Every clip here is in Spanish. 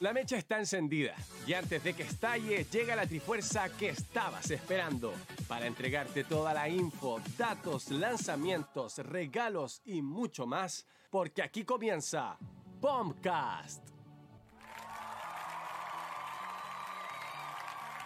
La mecha está encendida y antes de que estalle llega la trifuerza que estabas esperando para entregarte toda la info, datos, lanzamientos, regalos y mucho más, porque aquí comienza Bombcast.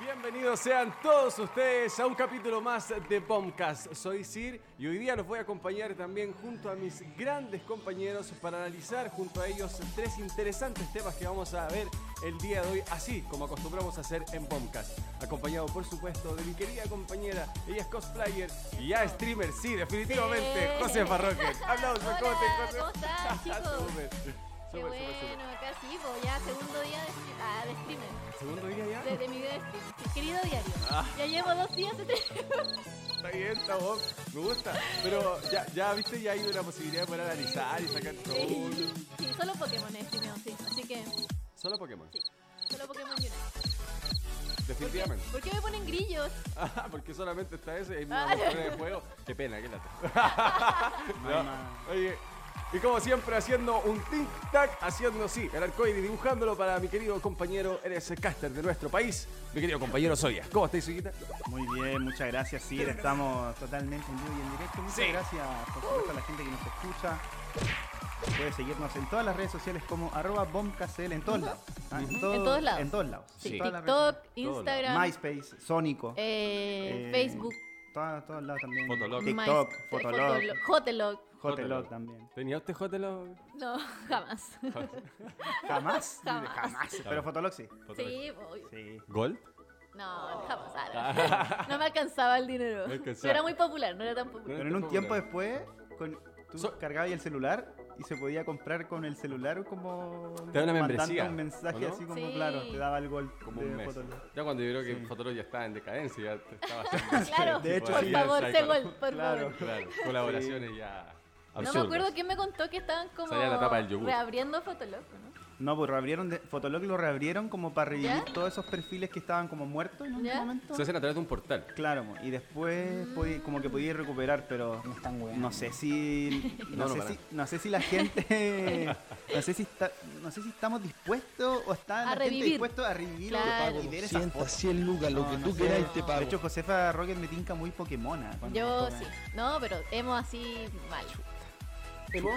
Bienvenidos sean todos ustedes a un capítulo más de Bombcast. Soy Sir y hoy día los voy a acompañar también junto a mis grandes compañeros para analizar junto a ellos tres interesantes temas que vamos a ver el día de hoy, así como acostumbramos a hacer en Bombcast. Acompañado, por supuesto, de mi querida compañera, ella es cosplayer y ya streamer, sí, definitivamente, Sí. José Farroque. Aplausos, ¿cómo Hola, te José? ¿cómo estás, chicos? Qué bueno, acá sí, pues ya segundo día de, ah, de streamer, ¿Segundo día ya? de, de mi vida de stream. Sí, querido diario, Ah. ya llevo dos días de. Está bien, está bueno, me gusta. Pero ya, ya viste, ya hay una posibilidad de poder analizar y sacar todo. Sí, sí, solo Pokémon he streameado, sí. Así que, Solo Pokémon. sí, solo Pokémon Unite. ¿Por qué, Definitivamente. ¿Por qué me ponen grillos? Ah, porque solamente está ese y no Ah. de juego. Qué pena, qué lata. No, Oye, y como siempre haciendo un tic-tac, haciendo sí, el arcoíris, dibujándolo para mi querido compañero, eres el caster de nuestro país, mi querido compañero Soya. ¿Cómo estáis, Soyita? Muy bien, muchas gracias. Sí, estamos totalmente en vivo y en directo. Muchas Sí. gracias, por supuesto, a la gente que nos escucha. Puede seguirnos en todas las redes sociales como arroba bombcastel en todos lados. Ah, En todos lados. En todos lados. Sí, TikTok, redes Instagram. MySpace, Sónico. eh, eh, Facebook, Todos, todos lados también. Fotolog. TikTok, My- Fotolog, Fotolog, Hotelog. Hotelog también. ¿Tenía usted Hotelo? No, jamás. ¿Jamás? Jamás. Jamás. Pero Fotolog sí. Sí, voy. Sí. ¿Gold? No, jamás. ah, no. No me alcanzaba el dinero. No alcanzaba. No era muy popular, no era tan popular. Pero en un tiempo después, con, tú So- cargabas el celular y se podía comprar con el celular como... Te da una mandando membresía, un mensaje así como, Sí. claro, te daba el gol Como de un mes. Fotolog. Ya cuando yo creo que Sí. Fotolog ya estaba en decadencia, ya te estaba haciendo Claro, De hecho, por sí. favor, sé gol, por Claro. favor. Claro, colaboraciones ya. No me acuerdo quién me contó que estaban como la tapa del yogur. reabriendo Fotolog, ¿no? No, pues reabrieron de, Fotolog lo reabrieron como para revivir ¿Ya? todos esos perfiles que estaban como muertos en un ¿Ya? momento. Se hacen a través de un portal. Claro, y después podí- como que podías recuperar, pero no sé si No, no, no, sé si no sé si la gente no sé si está, no sé si estamos dispuestos o está A la gente revivir. dispuesto a revivir Claro. y ver esas 200, fotos. 100 lucas, lo No, que no tú queráis te No. pago. De hecho, Josefa Rocket me tinca muy Pokémona. Yo sí. No, pero emo así mal. ¿Emo?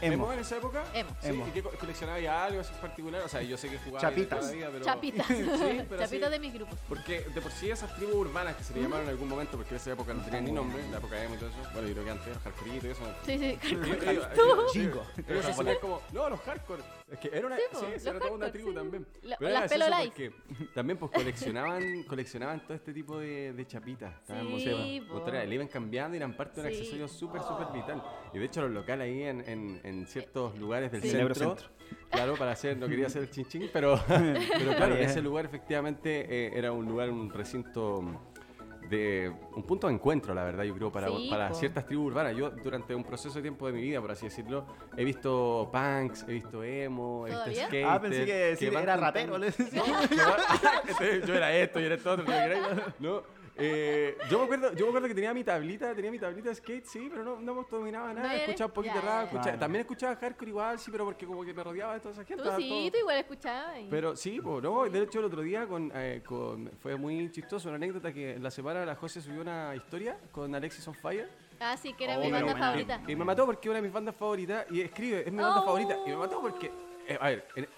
Emo. ¿Emo en esa época? Emo. Sí, Emo. ¿Y qué co- coleccionaba ya algo así en particular? O sea, yo sé que jugaba Chapitas. toda la vida, pero... Chapitas. Sí, pero Chapitas sí. de mis grupos. Porque de por sí esas tribus urbanas que se le llamaron en algún momento, porque en esa época no tenían ni nombre, la época emo y todo eso. Bueno, yo creo que antes, los hardcore y eso. Sí, sí. Ellos- ellos- Chingo. Ellos se hacían como, no, los hardcore. Es que era una, Sí, sí, po, sí, los era toda una tribu sí. también. Pero era las Pelo porque también pues coleccionaban, coleccionaban todo este tipo de, de chapitas. Estaban, Sí, mostrarla, le iban cambiando y eran parte de un Sí. accesorio súper, súper vital. Y de hecho los locales ahí en, en, en ciertos lugares del centro, Eurocentro. claro, para hacer, no quería hacer el chin chin, pero, pero claro, ese lugar efectivamente eh, era un lugar, un recinto de un punto de encuentro, la verdad, yo creo, para, Sí, para ciertas tribus urbanas. Yo, durante un proceso de tiempo de mi vida, por así decirlo, he visto punks, he visto emo, he visto skate. Ah, pensé que sí, era rapero, le decía. yo era esto, yo era esto, otro. No. Eh, yo, me acuerdo, yo me acuerdo que tenía mi tablita, tenía mi tablita de skate, sí, pero no, no dominaba nada. No eres- escuchaba un poquito de ya, rap, ya. escuchaba- Claro. también escuchaba hardcore igual, sí, pero porque como que me rodeaba de toda esa gente. Tú estaba sí, todo- tú igual escuchabas. y- pero sí, pues, no, de hecho el otro día con, eh, con- fue muy chistoso, una anécdota que en la semana la José subió una historia con Alexis on Fire Ah, sí, que era Oh, mi pero banda buena. favorita. y, y me mató porque es una de mis bandas favoritas y escribe, es mi banda Oh. favorita y me mató porque, eh, a ver, en-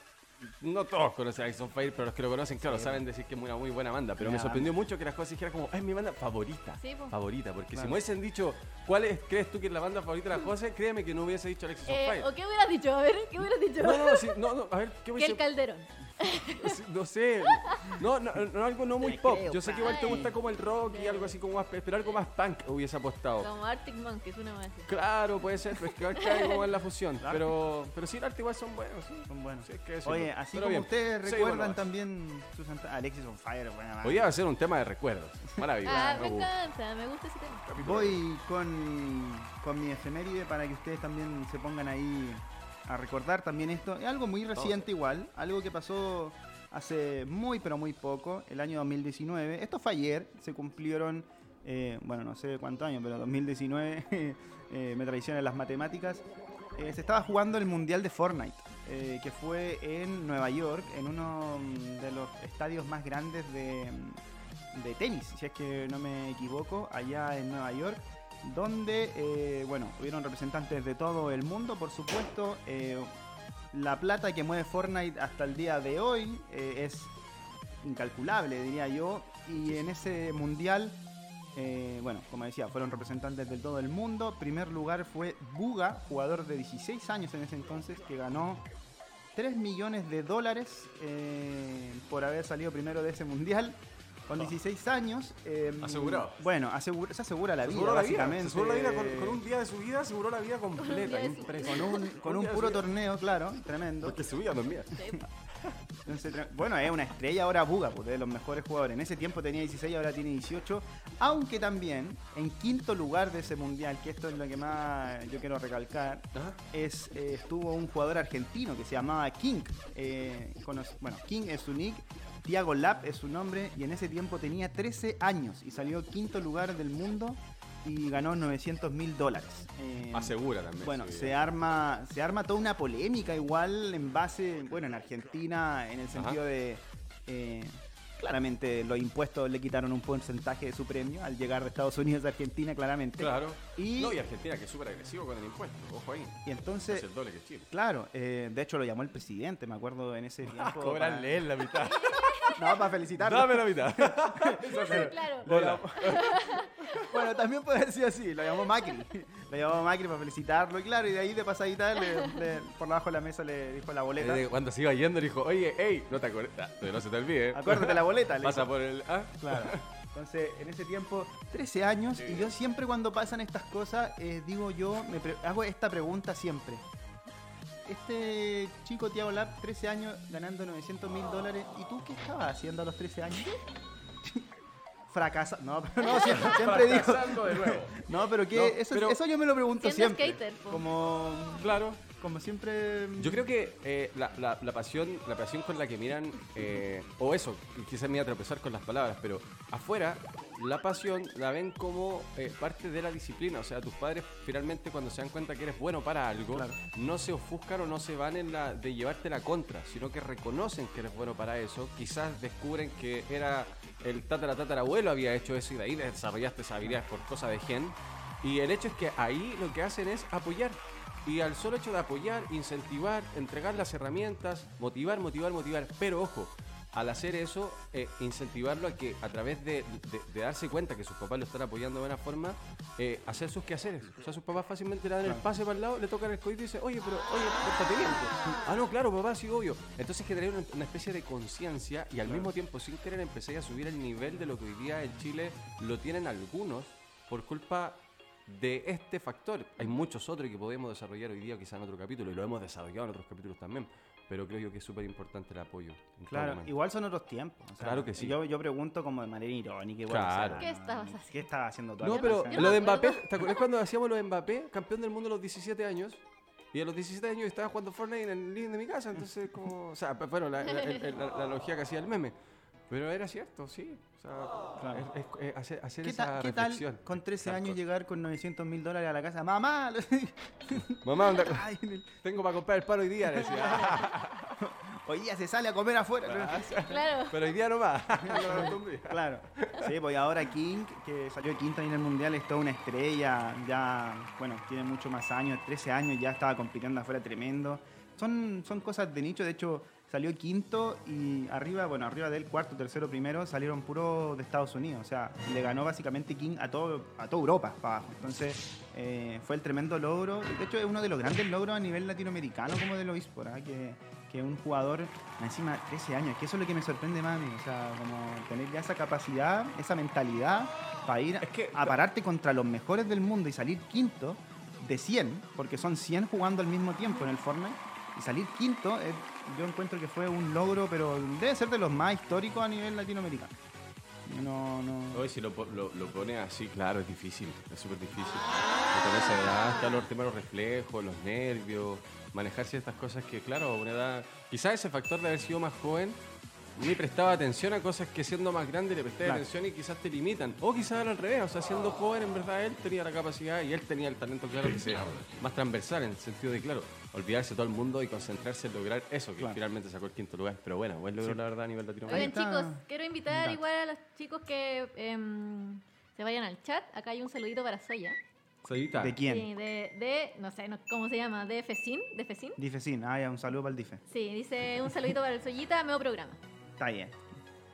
no todos conocen a Alexis on Fire, pero los que lo conocen, claro, saben decir que es una muy buena banda, pero me sorprendió mucho que las cosas dijeran como, "Ah, es mi banda favorita, Sí, favorita, porque si me hubiesen dicho, ¿cuál es, crees tú que es la banda favorita de la José? Créeme que no hubiese dicho Alexis on Eh, Fire. ¿O qué hubieras dicho? A ver, ¿qué hubieras dicho? No, no, sí, no, no, a ver, ¿qué que hubiese el Calderón. No sé, no, no, no, algo no muy pop. creo, Yo sé que igual te gusta como el rock y algo así como más, pero algo más punk hubiese apostado. Como Arctic Monkeys, una más así. Claro, puede ser, pero es que cae como en la fusión. Pero, pero sí, el arte igual son buenos, sí. Son buenos. Sí, hay que decirlo. Oye, así Pero como bien, ustedes sí, recuerdan bueno, también sus Alexis on Fire, buena banda. Hoy día va a ser un tema de recuerdos. Maravilloso. Ah, me gusta. encanta, me gusta ese tema. Voy con, con mi efeméride para que ustedes también se pongan ahí a recordar también esto. Es algo muy reciente igual, algo que pasó hace muy pero muy poco, el año 2019. Esto fue ayer, se cumplieron, eh, bueno, no sé cuántos años, pero 2019, eh, me traicionan las matemáticas. Eh, se estaba jugando el Mundial de Fortnite eh, que fue en Nueva York, en uno mm, de los estadios más grandes de, mm, de tenis, si es que no me equivoco, allá en Nueva York, donde, eh, bueno, hubieron representantes de todo el mundo, por supuesto. eh, la plata que mueve Fortnite hasta el día de hoy eh, es incalculable, diría yo. Y en ese mundial, bueno, como decía, fueron representantes de todo el mundo. Primer lugar fue Buga, jugador de 16 años en ese entonces, que ganó 3 millones de dólares por haber salido primero de ese mundial. Con 16 años. eh, Asegurado. Bueno, asegura- se asegura la Se vida, aseguró la vida, básicamente. se aseguró la vida con, con un día de su vida, aseguró la vida completa. Con un, con puro torneo, claro, tremendo. Porque su vida también. Entonces, bueno, es una estrella ahora Buga, pues, de los mejores jugadores. En ese tiempo tenía 16, ahora tiene 18. Aunque también, en quinto lugar de ese mundial, que esto es lo que más yo quiero recalcar, es, eh, estuvo un jugador argentino que se llamaba King. Eh, bueno, King es su nick, Thiago Lap es su nombre, y en ese tiempo tenía 13 años y salió quinto lugar del mundo y ganó 900 mil dólares. Eh, Asegura también. bueno, se arma, se arma toda una polémica igual en base, bueno, en Argentina, en el sentido de, eh, claramente los impuestos le quitaron un porcentaje de su premio al llegar de Estados Unidos a Argentina, claramente. Claro. Y- No, y Argentina que es súper agresivo con el impuesto. Ojo ahí. Y entonces, es el doble que Chile. claro, eh, de hecho lo llamó el presidente, me acuerdo en ese tiempo. Cobrarle él la mitad. No, para felicitarlo. Dame la mitad. claro. Lo llamó- bueno, también puede sido así, lo llamó Macri. Lo llamó Macri para felicitarlo, y claro, y de ahí de pasadita, le- le- por debajo de la mesa le dijo la boleta. Eh, Cuando se iba yendo le dijo, oye, hey, no te acuerdas, ah, no se te olvide. Acuérdate la boleta. le Pasa dijo. por el... ¿ah? Claro. Entonces, en ese tiempo, 13 años, Sí. y yo siempre cuando pasan estas cosas, eh, digo yo, me pre- hago esta pregunta siempre. Este chico Tiago Lab, 13 años, ganando 900 mil dólares, ¿y tú qué estabas haciendo a los 13 años? Fracasa. No, pero no, siempre, siempre digo. Fracasando de nuevo. No, pero que No, eso, pero- eso yo me lo pregunto Siendo siempre. skater, po. Como, Claro. Como siempre. Yo creo que eh, la, la- la pasión la pasión con la que miran, eh, o eso, quizás me iba a tropezar con las palabras, pero afuera la pasión la ven como eh, parte de la disciplina. O sea, tus padres finalmente cuando se dan cuenta que eres bueno para algo, Claro. no se ofuscan o no se van en la de llevarte la contra, sino que reconocen que eres bueno para eso. Quizás descubren que era el tatara tatarabuelo había hecho eso y de ahí desarrollaste esa habilidad por cosa de gen. Y el hecho es que ahí lo que hacen es apoyar. Y al solo hecho de apoyar, incentivar, entregar las herramientas, motivar, motivar, motivar. Pero ojo, al hacer eso, eh, incentivarlo a que a través de, de- de darse cuenta que sus papás lo están apoyando de buena forma, eh, hacer sus quehaceres. O sea, sus papás fácilmente le dan el pase para el lado, le tocan el codito y dicen, oye, pero, oye, pórtate bien. pues". Ah, no, claro, papá, sí, obvio. Entonces que tener una, una especie de conciencia y al mismo tiempo, sin querer, empecé a subir el nivel de lo que hoy día en Chile lo tienen algunos por culpa de este factor. Hay muchos otros que podemos desarrollar hoy día, quizá en otro capítulo, y lo hemos desarrollado en otros capítulos también. Pero creo yo que es súper importante el apoyo. Claro, igual son otros tiempos. o sea, Claro que sí. Yo, yo pregunto como de manera irónica. Igual, Claro. o sea, ¿Qué estabas haciendo? ¿Qué estabas haciendo tú? No, pero lo de Mbappé. ¿te acuerdas cuando hacíamos lo de Mbappé, campeón del mundo a los 17 años? Y a los 17 años estaba jugando Fortnite en el living de mi casa, entonces como, o sea, bueno, la, la- la- la- la analogía que hacía el meme. Pero era cierto, sí. O sea, Claro. es- es- es hacer, hacer ¿Qué, esa tal- qué tal reflexión. con 13 Hardcore. años llegar con 900 mil dólares a la casa? ¡Mamá! Mamá, anda- Ay, en el- tengo para comprar el paro hoy día, le decía. Hoy día se sale a comer afuera. Claro. Pero hoy día no va. No me acostumbré. Claro. Sí, pues ahora King, que salió quinto en el mundial, es toda una estrella. Ya, bueno, tiene mucho más años, 13 años, ya estaba compitiendo afuera tremendo. Son, son cosas de nicho, de hecho, salió quinto y arriba, bueno, arriba del cuarto, tercero, primero, salieron puros de Estados Unidos. O sea, le ganó básicamente King a, todo, a toda Europa para abajo. Entonces, eh, fue el tremendo logro. De hecho, es uno de los grandes logros a nivel latinoamericano como de eSports, ¿ah? que, que un jugador, encima 13 años, que eso es lo que me sorprende más a mí. O sea, como tener ya esa capacidad, esa mentalidad para ir Es que- a pararte contra los mejores del mundo y salir quinto de 100, porque son 100 jugando al mismo tiempo en el Fortnite, y salir quinto, eh, yo encuentro que fue un logro, pero debe ser de los más históricos a nivel latinoamericano. No, no. Hoy si lo, lo, lo pones así, claro, es difícil, es súper difícil. Con esa edad, está los temas de los reflejos, los nervios, manejar ciertas cosas que, claro, a una edad, quizás ese factor de haber sido más joven ni prestaba atención a cosas que siendo más grande le presté Claro. atención y quizás te limitan. O quizás al revés, o sea, siendo joven en verdad él tenía la capacidad y él tenía el talento claro que sea más transversal en el sentido de, claro, olvidarse de todo el mundo y concentrarse en lograr eso, que Claro. finalmente sacó el quinto lugar. Pero bueno, buen logro Sí. la verdad a nivel latinoamericano. Oigan, chicos, quiero invitar igual a los chicos que em, se vayan al chat. Acá hay un saludito para Soya. Sayita. ¿De quién? Sí, de, de, no sé, no- ¿cómo se llama? ¿De Fecin? ¿De Fecin? Difecín. Ah, ya, un saludo para el Dife. Sí, dice un saludito para el Soyita, nuevo programa. Está bien.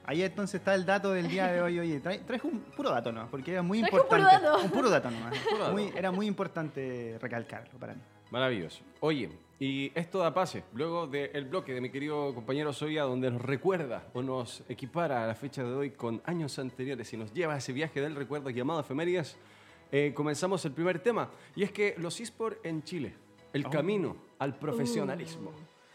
Ahí entonces está el dato del día de hoy. Oye, trae, traes un puro dato nomás, porque era muy Traje un puro importante. dato. Un puro dato nomás. Puro dato. Muy- era muy importante recalcarlo para mí. Maravilloso. Oye, y esto da pase, luego del bloque de mi querido compañero Soya, donde nos recuerda o nos equipara a la fecha de hoy con años anteriores y nos lleva a ese viaje del recuerdo llamado efemérides, eh, comenzamos el primer tema. Y es que los eSports en Chile, el camino al profesionalismo.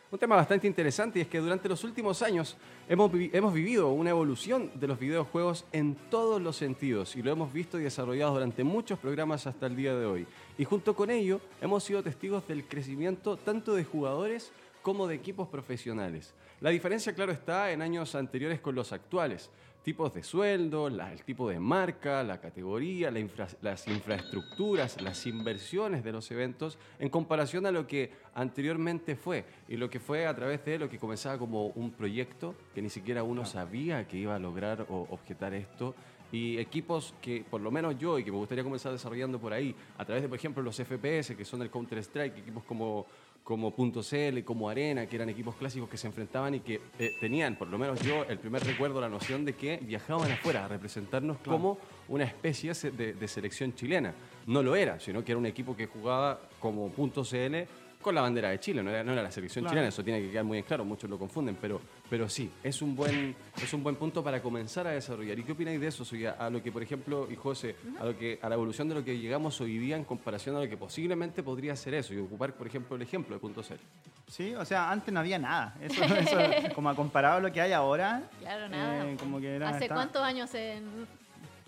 Un tema bastante interesante y es que durante los últimos años hemos, vi- hemos vivido una evolución de los videojuegos en todos los sentidos y lo hemos visto y desarrollado durante muchos programas hasta el día de hoy. Y junto con ello hemos sido testigos del crecimiento tanto de jugadores como de equipos profesionales. La diferencia, claro, está en años anteriores con los actuales. Tipos de sueldo, la- el tipo de marca, la categoría, la infra- las infraestructuras, las inversiones de los eventos en comparación a lo que anteriormente fue y lo que fue a través de lo que comenzaba como un proyecto que ni siquiera uno sabía que iba a lograr o objetar esto y equipos que por lo menos yo y que me gustaría comenzar desarrollando por ahí a través de por ejemplo los FPS que son el Counter Strike equipos como como Punto CL, como Arena, que eran equipos clásicos que se enfrentaban y que eh, tenían, por lo menos yo, el primer recuerdo, la noción de que viajaban afuera a representarnos como una especie de, de selección chilena. No lo era, sino que era un equipo que jugaba como Punto CL con la bandera de Chile, no era, no era la selección Claro. chilena, eso tiene que quedar muy en claro, muchos lo confunden, pero, pero sí, es un, buen, es un buen punto para comenzar a desarrollar. ¿Y qué opináis de eso, Soya? A lo que, por ejemplo, y José, a, lo que, a la evolución de lo que llegamos hoy día en comparación a lo que posiblemente podría ser eso, y ocupar, por ejemplo, el ejemplo de Punto CL. Sí, o sea, antes no había nada. Eso, eso, como comparado a lo que hay ahora. Claro, nada. eh, como que era, ¿Hace está- cuántos años? En-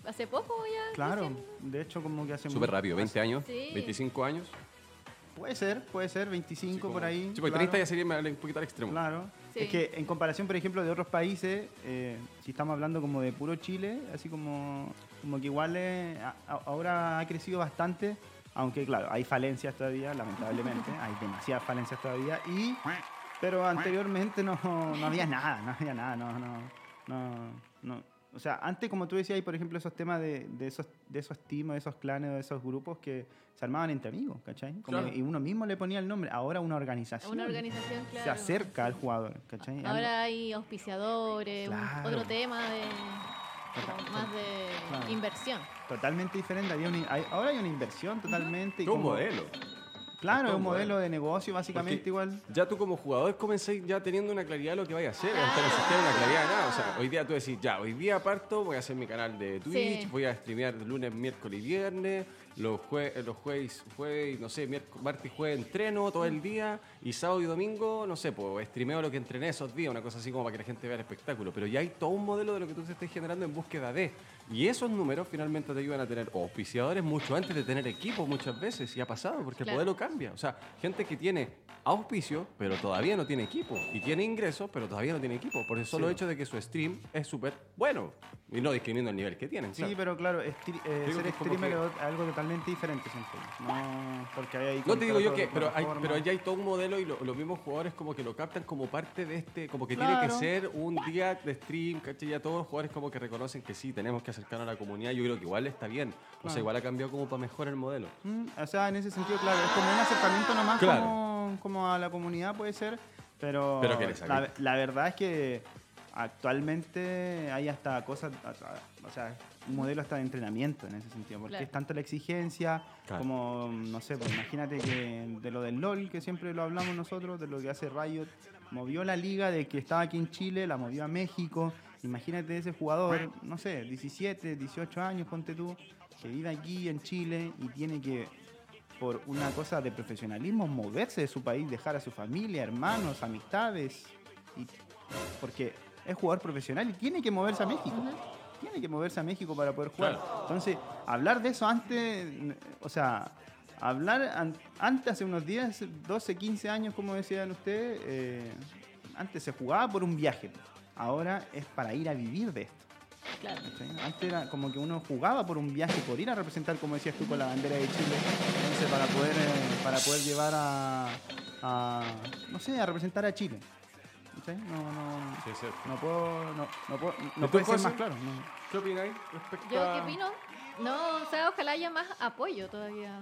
¿Hace poco ya? Claro, recién? de hecho, como que hace. Súper rápido, 20 años, Sí. 25 años. Puede ser, puede ser, 25 por ahí. Sí, porque claro. 30 ya sería un poquito al extremo. Claro. Sí. Es que en comparación, por ejemplo, de otros países, eh, si estamos hablando como de puro Chile, así como, como que igual eh, a- a- ahora ha crecido bastante, aunque claro, hay falencias todavía, lamentablemente, hay demasiadas falencias todavía, y pero anteriormente no, no había nada, no había nada, no, no, no, no. O sea, antes, como tú decías, hay por ejemplo esos temas de, de esos, de esos teams, de esos clanes, de esos grupos que se armaban entre amigos, ¿cachai? Como- Claro. Y uno mismo le ponía el nombre, ahora una organización Una organización, claro. se acerca al jugador, ¿cachai? Ahora hay auspiciadores, un- otro tema de más de Claro. inversión. Totalmente diferente. Había una- hay- ahora hay una inversión totalmente. y Todo un como- modelo. Claro, es un modelo de negocio básicamente Porque igual. Ya tú como jugador comenzáis ya teniendo una claridad de lo que vaya a hacer, hasta no existir una claridad de nada. O sea, hoy día tú decís, ya, hoy día parto, voy a hacer mi canal de Twitch, Sí. voy a streamear lunes, miércoles y viernes, los, jue los jueves, jueves, no sé, miércoles, martes y jueves entreno todo el día, y sábado y domingo, no sé, pues streameo lo que entrené esos días, una cosa así como para que la gente vea el espectáculo. Pero ya hay todo un modelo de lo que tú te estés generando en búsqueda de. Y esos números finalmente te ayudan a tener auspiciadores mucho antes de tener equipo muchas veces, y ha pasado, porque Claro. el modelo cambia. O sea, gente que tiene auspicio, pero todavía no tiene equipo. Y tiene ingresos, pero todavía no tiene equipo. Por el solo Sí. hecho de que su stream es súper bueno. Y no discriminando el nivel que tienen. claro. Sí, pero claro, estri- eh, ser es streamer que- es algo totalmente diferente. No, porque hay No te digo yo que, pero, hay, pero ya hay todo un modelo y lo- los mismos jugadores como que lo captan como parte de este, como que Claro. tiene que ser un día de stream, ¿cachai? Ya todos los jugadores como que reconocen que sí, tenemos que acercarnos a la comunidad. Yo creo que igual está bien. O sea, Claro. igual ha cambiado como para mejorar el modelo. Mm, o sea, en ese sentido, claro, es como un acercamiento nomás Claro. como, como a la comunidad puede ser, pero, Pero la, la verdad es que actualmente hay hasta cosas, o sea, un modelo hasta de entrenamiento en ese sentido, porque Claro. es tanto la exigencia Claro. como, no sé, pues imagínate que de lo del LOL, que siempre lo hablamos nosotros, de lo que hace Riot, movió la liga de que estaba aquí en Chile, la movió a México, imagínate ese jugador, no sé, 17, 18 años, ponte tú, que vive aquí en Chile y tiene que por una cosa de profesionalismo moverse de su país, dejar a su familia, hermanos, amistades, y, porque es jugador profesional y tiene que moverse a México. Tiene que moverse a México para poder jugar. Entonces, hablar de eso antes, o sea, hablar an- antes, hace unos días, 12, 15 años, como decían ustedes, eh, antes se jugaba por un viaje. Ahora es para ir a vivir de esto. Claro. ¿cachai? Antes era como que uno jugaba por un viaje, por ir a representar, como decías tú, con la bandera de Chile, entonces para poder, eh, para poder llevar a, a, no sé, a representar a Chile. ¿cachai? No, no, Sí, es cierto. no puedo, no, no puedo, ¿Y no puede ser más claro. no. ¿Qué opináis respecto ¿Yo a... qué opino? No, o sea, ojalá haya más apoyo todavía.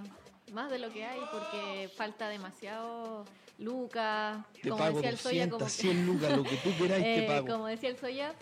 Más de lo que hay, porque falta demasiado lucas. Te Como pago decía el Soya, 200, como, 100 lucas, lo que tú queráis te eh, pago. como decía el Soya,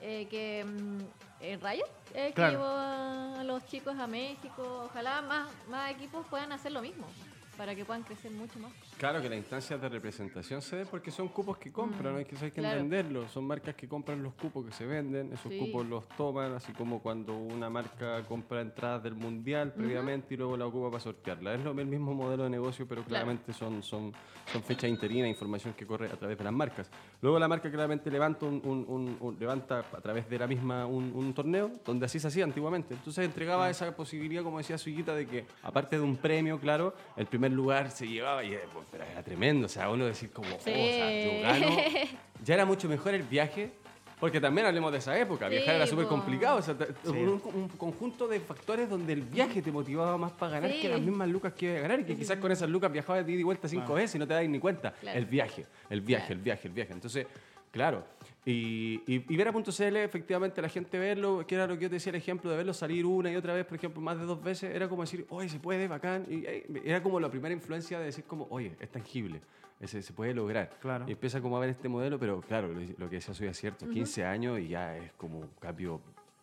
eh, que mm, eh, Riot eh, que Claro. llevó a, a los chicos a México. Ojalá más, más equipos puedan hacer lo mismo, para que puedan crecer mucho más. Claro que la instancia de representación se dé porque son cupos que compran, Mm, hay que, hay que claro. entenderlo. Son marcas que compran los cupos que se venden, esos Sí. cupos los toman, así como cuando una marca compra entradas del mundial previamente y luego la ocupa para sortearla. Es lo, el mismo modelo de negocio, pero Claro. claramente son, son, son fechas interinas, información que corre a través de las marcas. Luego la marca claramente levanta, un, un- un- levanta a través de la misma un, torneo, donde así se hacía antiguamente. Entonces entregaba esa posibilidad, como decía Suyita, de que aparte de un premio, claro, el primer lugar se llevaba y eh, pues, pero era tremendo. O sea, uno decir como, oh, o sea, yo gano. Ya era mucho mejor el viaje. Porque también hablemos de esa época, Sí, viajar era súper complicado, o sea, Sí. un, un conjunto de factores donde el viaje te motivaba más para ganar Sí. que las mismas lucas que iba a ganar y que quizás con esas lucas viajabas de ida y vuelta cinco veces y no te das ni cuenta. Claro. El viaje, el viaje, Claro. el viaje, el viaje. Entonces, claro. Y, y, y Vera.cl, efectivamente, la gente verlo, que era lo que yo te decía, el ejemplo de verlo salir una y otra vez, por ejemplo, más de dos veces, era como decir, oye, se puede, bacán. Y eh, era como la primera influencia de decir, como, oye, es tangible, ese, se puede lograr. Claro. Y empieza como a ver este modelo, pero claro, lo, lo que decía soy es cierto, 15 años y ya es como un cambio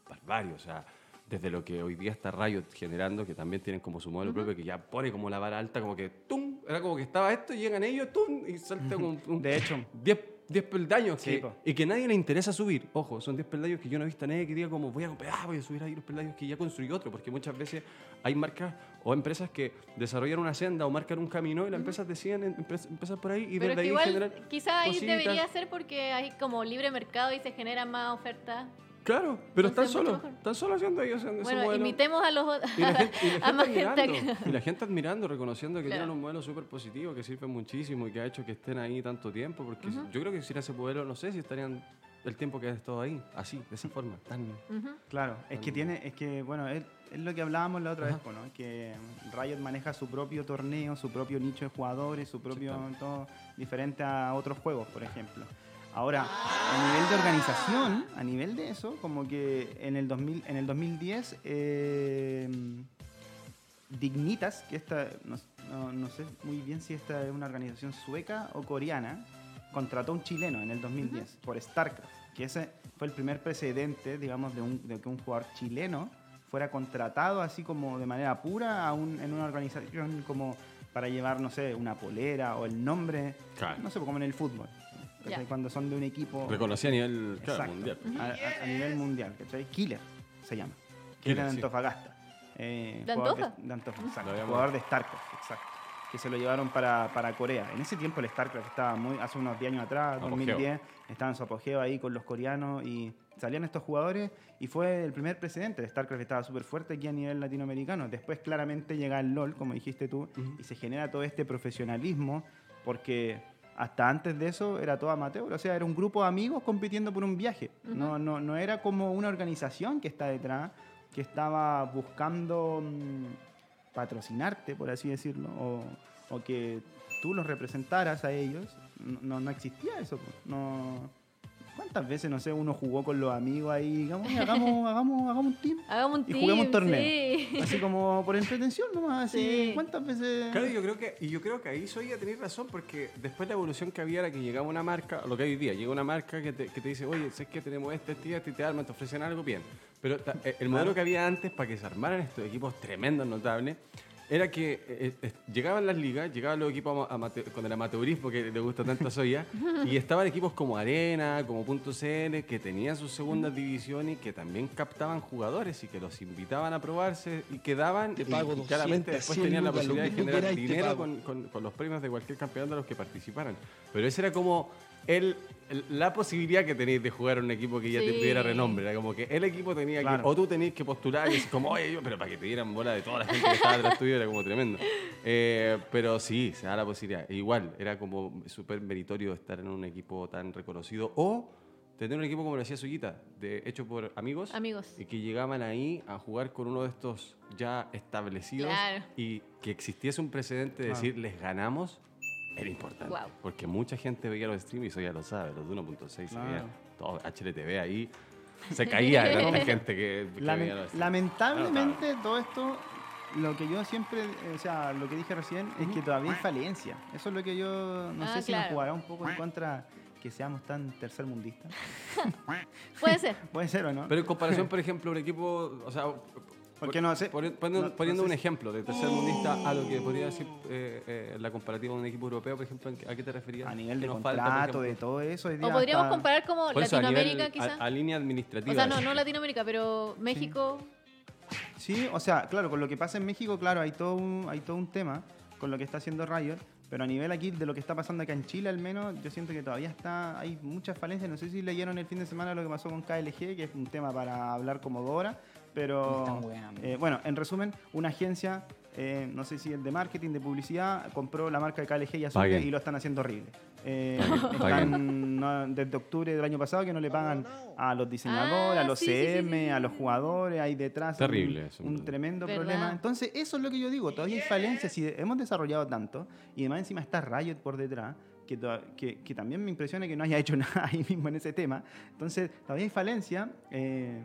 barbario, o sea, desde lo que hoy día está Riot generando, que también tienen como su modelo propio, que ya pone como la vara alta, como que ¡tum! Era como que estaba esto, y llegan ellos, ¡tum! Y salta como un, un- De hecho. 10 10 peldaños que- y que nadie le interesa subir. Ojo, son 10 peldaños que yo no he visto a nadie que diga como voy a, ah, voy a subir ahí los peldaños que ya construyó otro, porque muchas veces hay marcas o empresas que desarrollan una senda o marcan un camino y las empresas deciden em- empe- empezar por ahí y Pero desde ahí igual generar quizás ahí cositas. debería ser porque hay como libre mercado y se generan más ofertas. Claro, pero están solos, están solos haciendo ellos ese Bueno, modelo. imitemos a los Y la gente, y la gente más admirando, acá. y la gente admirando, reconociendo que Claro. tienen un modelo súper positivo, que sirve muchísimo y que ha hecho que estén ahí tanto tiempo, porque yo creo que sin ese modelo, no sé si estarían el tiempo que han estado ahí, así, de esa forma, tan... Claro, es que tiene, es que bueno, es, es lo que hablábamos la otra vez, ¿no? Que Riot maneja su propio torneo, su propio nicho de jugadores, su propio todo diferente a otros juegos, por ejemplo. Ahora, a nivel de organización, a nivel de eso, como que en el 2000, en el 2010 eh, Dignitas, que esta no, no- no sé muy bien si esta es una organización sueca o coreana, contrató a un chileno en el 2010 por StarCraft, que ese fue el primer precedente, digamos, de, un- de que un jugador chileno fuera contratado así como de manera pura a un- en una organización como para llevar, no sé, una polera o el nombre, Claro. no sé, como en el fútbol, cuando son de un equipo Reconocía a nivel claro, mundial. a, a- a nivel mundial, ¿cachai? Killer se llama. Killer, Killer de. Antofagasta. Eh, ¿De jugador Antofa? De, exacto. Jugador de StarCraft, exacto. Que se lo llevaron para, para Corea. En ese tiempo el StarCraft estaba muy, hace unos 10 años atrás, Apogeo. 2010, estaba en su apogeo ahí con los coreanos y salían estos jugadores y fue el primer precedente. El StarCraft estaba súper fuerte aquí a nivel latinoamericano. Después claramente llega el LOL, como dijiste tú, y se genera todo este profesionalismo porque hasta antes de eso era todo amateur, o sea, era un grupo de amigos compitiendo por un viaje. no, no, no era como una organización que está detrás, que estaba buscando mm, patrocinarte, por así decirlo, o, o que tú los representaras a ellos. No, no existía eso. No, ¿Cuántas veces, no sé, uno jugó con los amigos ahí, digamos, "Oye, hagamos, hagamos, hagamos un team? Hagamos un Y team, juguemos un torneo. sí. Así como por entretención nomás, así. Sí. ¿Cuántas veces? Claro, yo creo que, y yo creo que ahí soy a tener razón, porque después la evolución que había era que llegaba una marca, lo que hay hoy día, llega una marca que te, que te dice, oye, sé que tenemos este, este, este, y te arman, te ofrecen algo, bien. Pero eh, el modelo que había antes para que se armaran estos equipos tremendos, notables, era que eh, eh, llegaban las ligas, llegaban los equipos ama- amate- con el amateurismo que le gusta tanto a Soya, y estaban equipos como Arena, como Punto CL, que tenían sus segundas divisiones y que también captaban jugadores y que los invitaban a probarse y quedaban Te y- pago y claramente 200, después 100 tenían la posibilidad de generar dinero con- con los premios de cualquier campeonato a los que participaran. Pero ese era como el, el- la posibilidad que tenéis de jugar a un equipo que ya te Sí. tuviera renombre. Era como que el equipo tenía Claro. que, o tú tenías que postular y es como, oye, yo, pero para que te dieran bola de toda la gente que estaba atrás tuyo era como tremendo. Eh, pero sí, se da la posibilidad. E Igual, era como súper meritorio estar en un equipo tan reconocido o tener un equipo como lo decía Suyita, de, hecho por amigos. Amigos. Y que llegaban ahí a jugar con uno de estos ya establecidos Claro. y que existiese un precedente de Claro. decir les ganamos era importante. Porque mucha gente veía los streams y eso ya lo sabe, los de 1.6 se Claro. veían todo HLTV ahí. Se caía de tanta gente que, veía los streams. lamentablemente todo esto, lo que yo siempre, o sea, lo que dije recién, es que todavía hay falencia. Eso es lo que yo no Ah, sé si claro. nos jugará un poco en contra que seamos tan tercermundistas. Puede ser. Puede ser o no. Pero en comparación, por ejemplo, un equipo, o sea, Porque no sé. poni- poniendo, no- no poniendo sé un ejemplo de tercer mundista a lo que podría decir eh, eh, la comparativa de un equipo europeo, por ejemplo, ¿en qué- ¿a qué te referías? A nivel ¿Qué de nos falta, por contrato, de todo eso. O podríamos está- comparar como Por eso, a Latinoamérica, quizás. A, a línea administrativa. O sea, no, no Latinoamérica, pero México. Sí, o sea, claro, con lo que pasa en México, claro, hay todo un, hay todo un tema con lo que está haciendo Riot, pero a nivel aquí de lo que está pasando acá en Chile al menos, yo siento que todavía está, hay muchas falencias. No sé si leyeron el fin de semana lo que pasó con KLG, que es un tema para hablar como dos horas, pero eh, bueno, en resumen, una agencia, eh, no sé si es de marketing, de publicidad, compró la marca de KLG y Azul Paguen. y lo están haciendo horrible. Eh, están no, desde octubre del año pasado que no le pagan a los diseñadores, Ah, a los sí, CM, sí, sí. a los jugadores, hay detrás un- Terrible eso, un tremendo ¿Verdad? problema. Entonces, eso es lo que yo digo, todavía hay falencias. Si hemos desarrollado tanto, y además encima está Riot por detrás, que, que, que también me impresiona que no haya hecho nada ahí mismo en ese tema. Entonces, todavía hay falencias eh,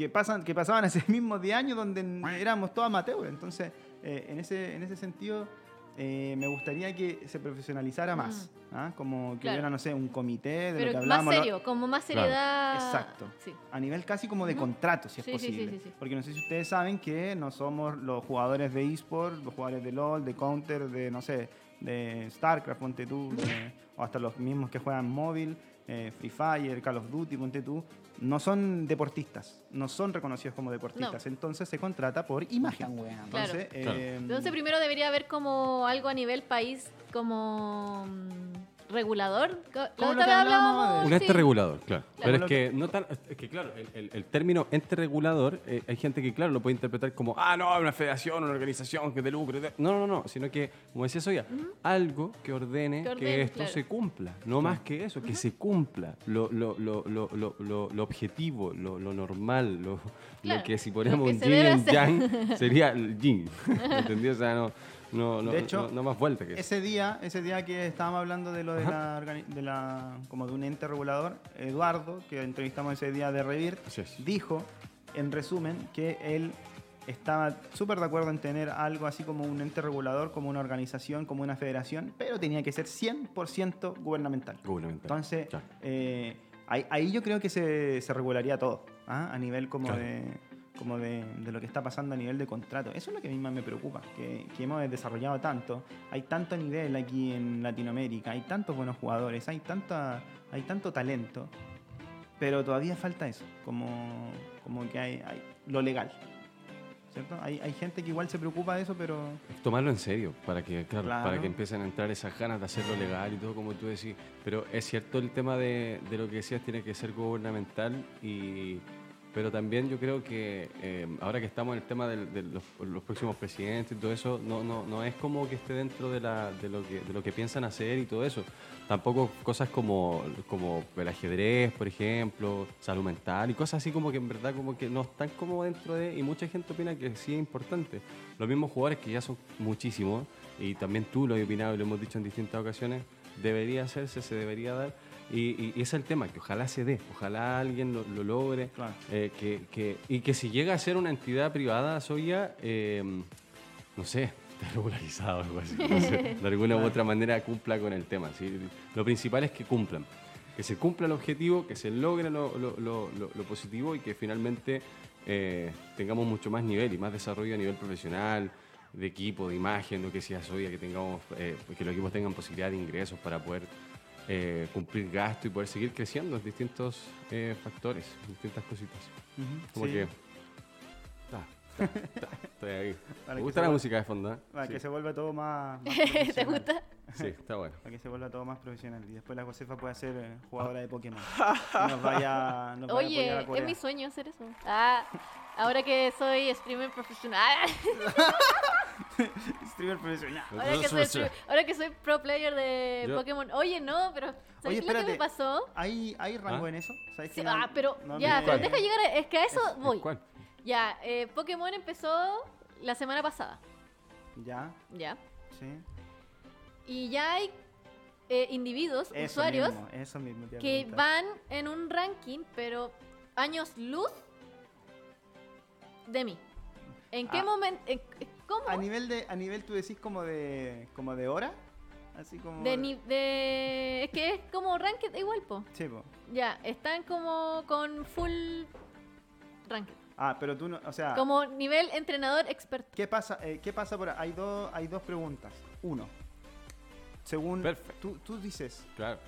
que, pasan, que pasaban hace mismos 10 años donde éramos todos amateurs. Entonces, eh, en, ese, en ese sentido, eh, me gustaría que se profesionalizara más. ¿ah? Como que Claro. hubiera, no sé, un comité de lo que más hablábamos. ¿no? serio, como más Claro. seriedad. Exacto. Sí. a nivel casi como de contrato, si es Sí, sí, sí, posible. sí, sí. Porque no sé si ustedes saben que no somos los jugadores de eSport, los jugadores de LOL, de Counter, de no sé, de StarCraft, ponte tú, de- o hasta los mismos que juegan móvil, eh, Free Fire, Call of Duty, ponte tú, no son deportistas, no son reconocidos como deportistas. Entonces se contrata por imagen. Claro. Entonces, Claro. eh, Entonces primero debería haber como algo a nivel país como mm, regulador. Co- La Como lo que hablábamos Un sí. ente regulador, claro. Pero es que no tan. Es que claro, el, el- el término ente regulador, eh, hay gente que, claro, lo puede interpretar como, ah, no, una federación, una organización que de lucro. de-". No, no, no. Sino que, como decía Soya, algo que ordene que, esto claro. se cumpla. No más que eso, que se cumpla. Lo, lo, lo, lo, lo, lo- lo objetivo, lo, lo normal, lo, Claro, lo que si lo ponemos que un yin y un yang, sería el yin. ¿Entendí? O sea, no, no, no, De hecho, no, no más vuelta que eso. Ese día, ese día que estábamos hablando de lo de la, organi- de la como de un ente regulador, Eduardo, que entrevistamos ese día de Revir, dijo, en resumen, que él estaba súper de acuerdo en tener algo así como un ente regulador, como una organización, como una federación, pero tenía que ser 100% gubernamental. Gubernamental. Entonces, Claro. eh, ahí, ahí yo creo que se, se regularía todo, ¿ah? a nivel como Claro. de como de, de lo que está pasando a nivel de contrato. Eso es lo que a mí más me preocupa, que, que hemos desarrollado tanto, hay tanto nivel aquí en Latinoamérica, hay tantos buenos jugadores, hay, tanta, hay tanto talento, pero todavía falta eso, como, como que hay, hay lo legal. ¿Cierto? Hay, hay gente que igual se preocupa de eso, pero tomarlo en serio para que claro, Claro. para que empiecen a entrar esas ganas de hacerlo legal y todo como tú decís pero es cierto el tema de, de lo que decías tiene que ser gubernamental y pero también yo creo que eh, ahora que estamos en el tema de, los, los próximos presidentes y todo eso no, no, no es como que esté dentro de, la, de, lo que, de lo que piensan hacer y todo eso. Tampoco cosas como, como el ajedrez por ejemplo salud mental y cosas así como que en verdad como que no están como dentro de y mucha gente opina que sí es importante. Los mismos jugadores que ya son muchísimos y también tú lo has opinado y lo hemos dicho en distintas ocasiones debería hacerse se debería dar y, ese es el tema que ojalá se dé ojalá alguien lo, lo logre Claro. eh, que, que- y que si llega a ser una entidad privada Soya eh, no sé regularizado o algo así no sé, de alguna u otra manera cumpla con el tema ¿sí? lo principal es que cumplan que se cumpla el objetivo, que se logre lo, lo- lo- lo- lo positivo y que finalmente eh, tengamos mucho más nivel y más desarrollo a nivel profesional, de equipo, de imagen, lo que sea Soya, que tengamos, eh, que los equipos tengan posibilidad de ingresos para poder eh, cumplir gasto y poder seguir creciendo en distintos eh, factores, distintas cositas. Como Sí. que. Ah, estoy ahí. Para Me gusta la vuelva- música de fondo, ¿eh? para Sí. que se vuelva todo más, más ¿Te profesional. gusta? Sí, está bueno. Para que se vuelva todo más profesional. Y después la Josefa pueda ser eh, jugadora de Pokémon. Y nos vaya, nos vaya a Oye, a es mi sueño hacer eso. Ah, ahora que soy streamer profesional. Streamer profesional. Ahora que, soy, stream- ahora que soy pro player de Yo- Pokémon. Oye, no, pero ¿sabes Oye, qué es lo que me pasó? ¿Hay, hay rango ¿Ah? en eso? ¿Sabes Sí, que no- ah, pero no ya, pero deja llegar. a- es que a eso voy. ¿Cuál? Ya, eh, Pokémon empezó la semana pasada. Ya, Ya. sí. Y ya hay eh, individuos, Eso usuarios, mismo, eso mismo que van en un ranking, pero años luz de mí. ¿En qué Ah. momento? ¿Cómo? A nivel de, a nivel tú decís como de, como de hora, así como. De, ni- de- es que es como ranked igual, po. Sí, po. Ya, están como con full ranked. Ah, pero tú no, o sea, Como nivel entrenador experto. ¿qué pasa? eh, ¿Qué pasa por ahí? Hay dos, hay dos preguntas. Uno, según Perfecto. tú, tú dices, Claro.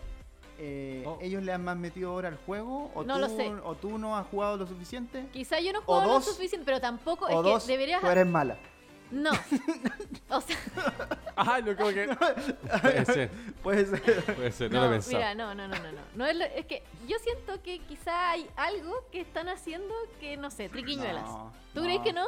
eh, Oh. ¿ellos le han más metido hora al juego? ¿O, No tú, lo sé. ¿O tú no has jugado lo suficiente? Quizá yo no O juego lo dos, suficiente, pero tampoco o es dos, que deberías. tú eres mala. No. O sea, Ah, no, como que. Puede ser, Puede ser. puede ser, no, no, lo he pensado. mira, no, no, no, no, no. No es, lo- es que yo siento que quizá hay algo que están haciendo que no sé, triquiñuelas. No, ¿Tú no. crees que no?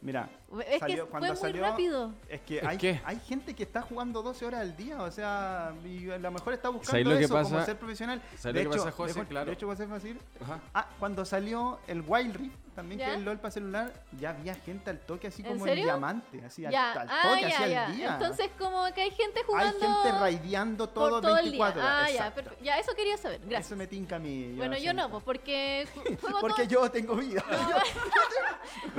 Mira, Es Salió- que fue cuando muy salió- rápido. es que ¿Es hay, qué? hay gente que está jugando 12 horas al día, o sea, y a lo mejor está ¿Sabes buscando lo que eso como pasa? ser profesional. ¿Sabes de lo que hecho, pasa, José? de, Claro. de hecho, José Ajá. Ah, cuando salió el Wild Rift, también que ¿Ya? es el LOL para celular, ya había gente al toque así ¿En como en diamante, así al, Ya, al ah, toque, ya, así ya. al día. Entonces, como que hay gente Hay jugando. gente raideando todo, todo el 24 día. horas. Ah, ya, perfecto. Ya, eso quería saber. Gracias. Eso me tinca a mí. bueno, yo siento. no, pues porque juego Porque todo- yo tengo vida.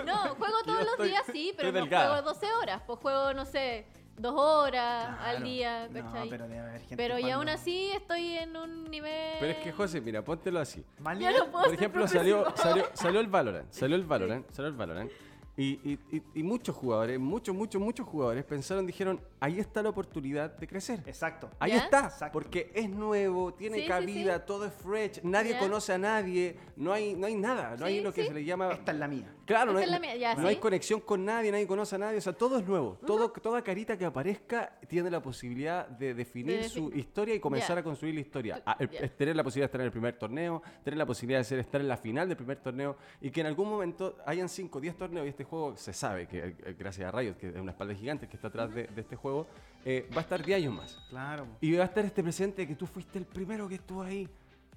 No, juego yo todos los días, sí, pero estoy no juego 12 horas. Pues juego, no sé, dos horas al día, pero debe haber gente Pero y aún así estoy en un nivel. Pero es que, José, mira, póntelo así. mal Ya nivel. no puedo Por ser ejemplo, salió, salió, salió el Valorant, salió el Valorant, salió el Valorant. Y, y- y- y muchos jugadores, muchos, muchos, muchos jugadores pensaron, dijeron, ahí está la oportunidad de crecer. Exacto. Ahí ¿Ya? está, Exacto. porque es nuevo, tiene Sí, sí, cabida, sí. todo es fresh, nadie ¿Ya? conoce a nadie, no hay, no hay nada, no hay Sí, lo que sí. se le llama... Esta es la mía. Claro, no, hay, es la mía, ya, no hay sí. conexión con nadie, nadie conoce a nadie, o sea, todo es nuevo. todo, toda carita que aparezca tiene la posibilidad de definir De su historia y comenzar a construir la historia. El- tener la posibilidad de estar en el primer torneo, tener la posibilidad de ser, estar en la final del primer torneo y que en algún momento hayan 5 o 10 torneos y este juego se sabe que, eh, gracias a Riot, que es una espalda gigante que está atrás de, de este juego, eh, va a estar 10 años más. Claro. Y va a estar este presente que tú fuiste el primero que estuvo ahí.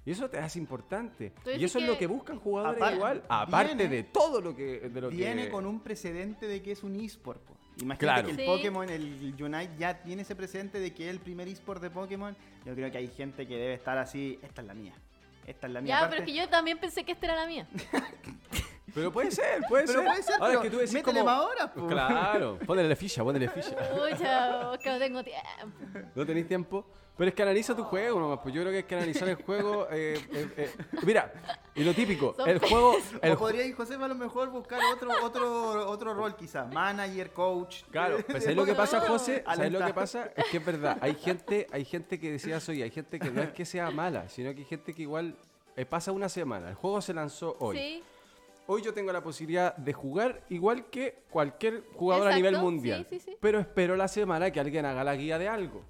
Y eso te hace importante. Y eso es lo que- buscan jugadores Aparte- igual. Aparte viene- de todo lo que. De lo Viene que- con un precedente de que es un eSport. po. Imagínate Claro. que el Sí. Pokémon, el Unite ya tiene ese precedente de que es el primer eSport de Pokémon. Yo creo que hay gente que debe estar así, esta es la mía. Esta es la mía. Ya, Aparte- pero es que yo también pensé que esta era la mía. Pero puede ser, puede Pero ser. puede ser, Ahora pero es que tú decís como- más horas, po. Claro, ponle la ficha, ponle ficha. Pucha, es que no tengo tiempo. No tenéis tiempo. Pero es que analiza tu juego nomás. Pues yo creo que hay que analizar el juego. eh, eh, eh. Mira, y lo típico, Son- el juego. El o podría ir José a lo mejor buscar otro, otro, otro rol quizá. Manager, coach. Claro, pues ¿sabes lo que pasa, José? ¿Sabes lo que pasa? Es que es verdad. Hay gente, hay gente que decía soy, hay gente que no es que sea mala, sino que hay gente que igual eh, pasa una semana. El juego se lanzó hoy. Sí, Hoy yo tengo la posibilidad de jugar igual que cualquier jugador a Exacto, nivel mundial. sí, sí, sí. Pero espero la semana que alguien haga la guía de algo.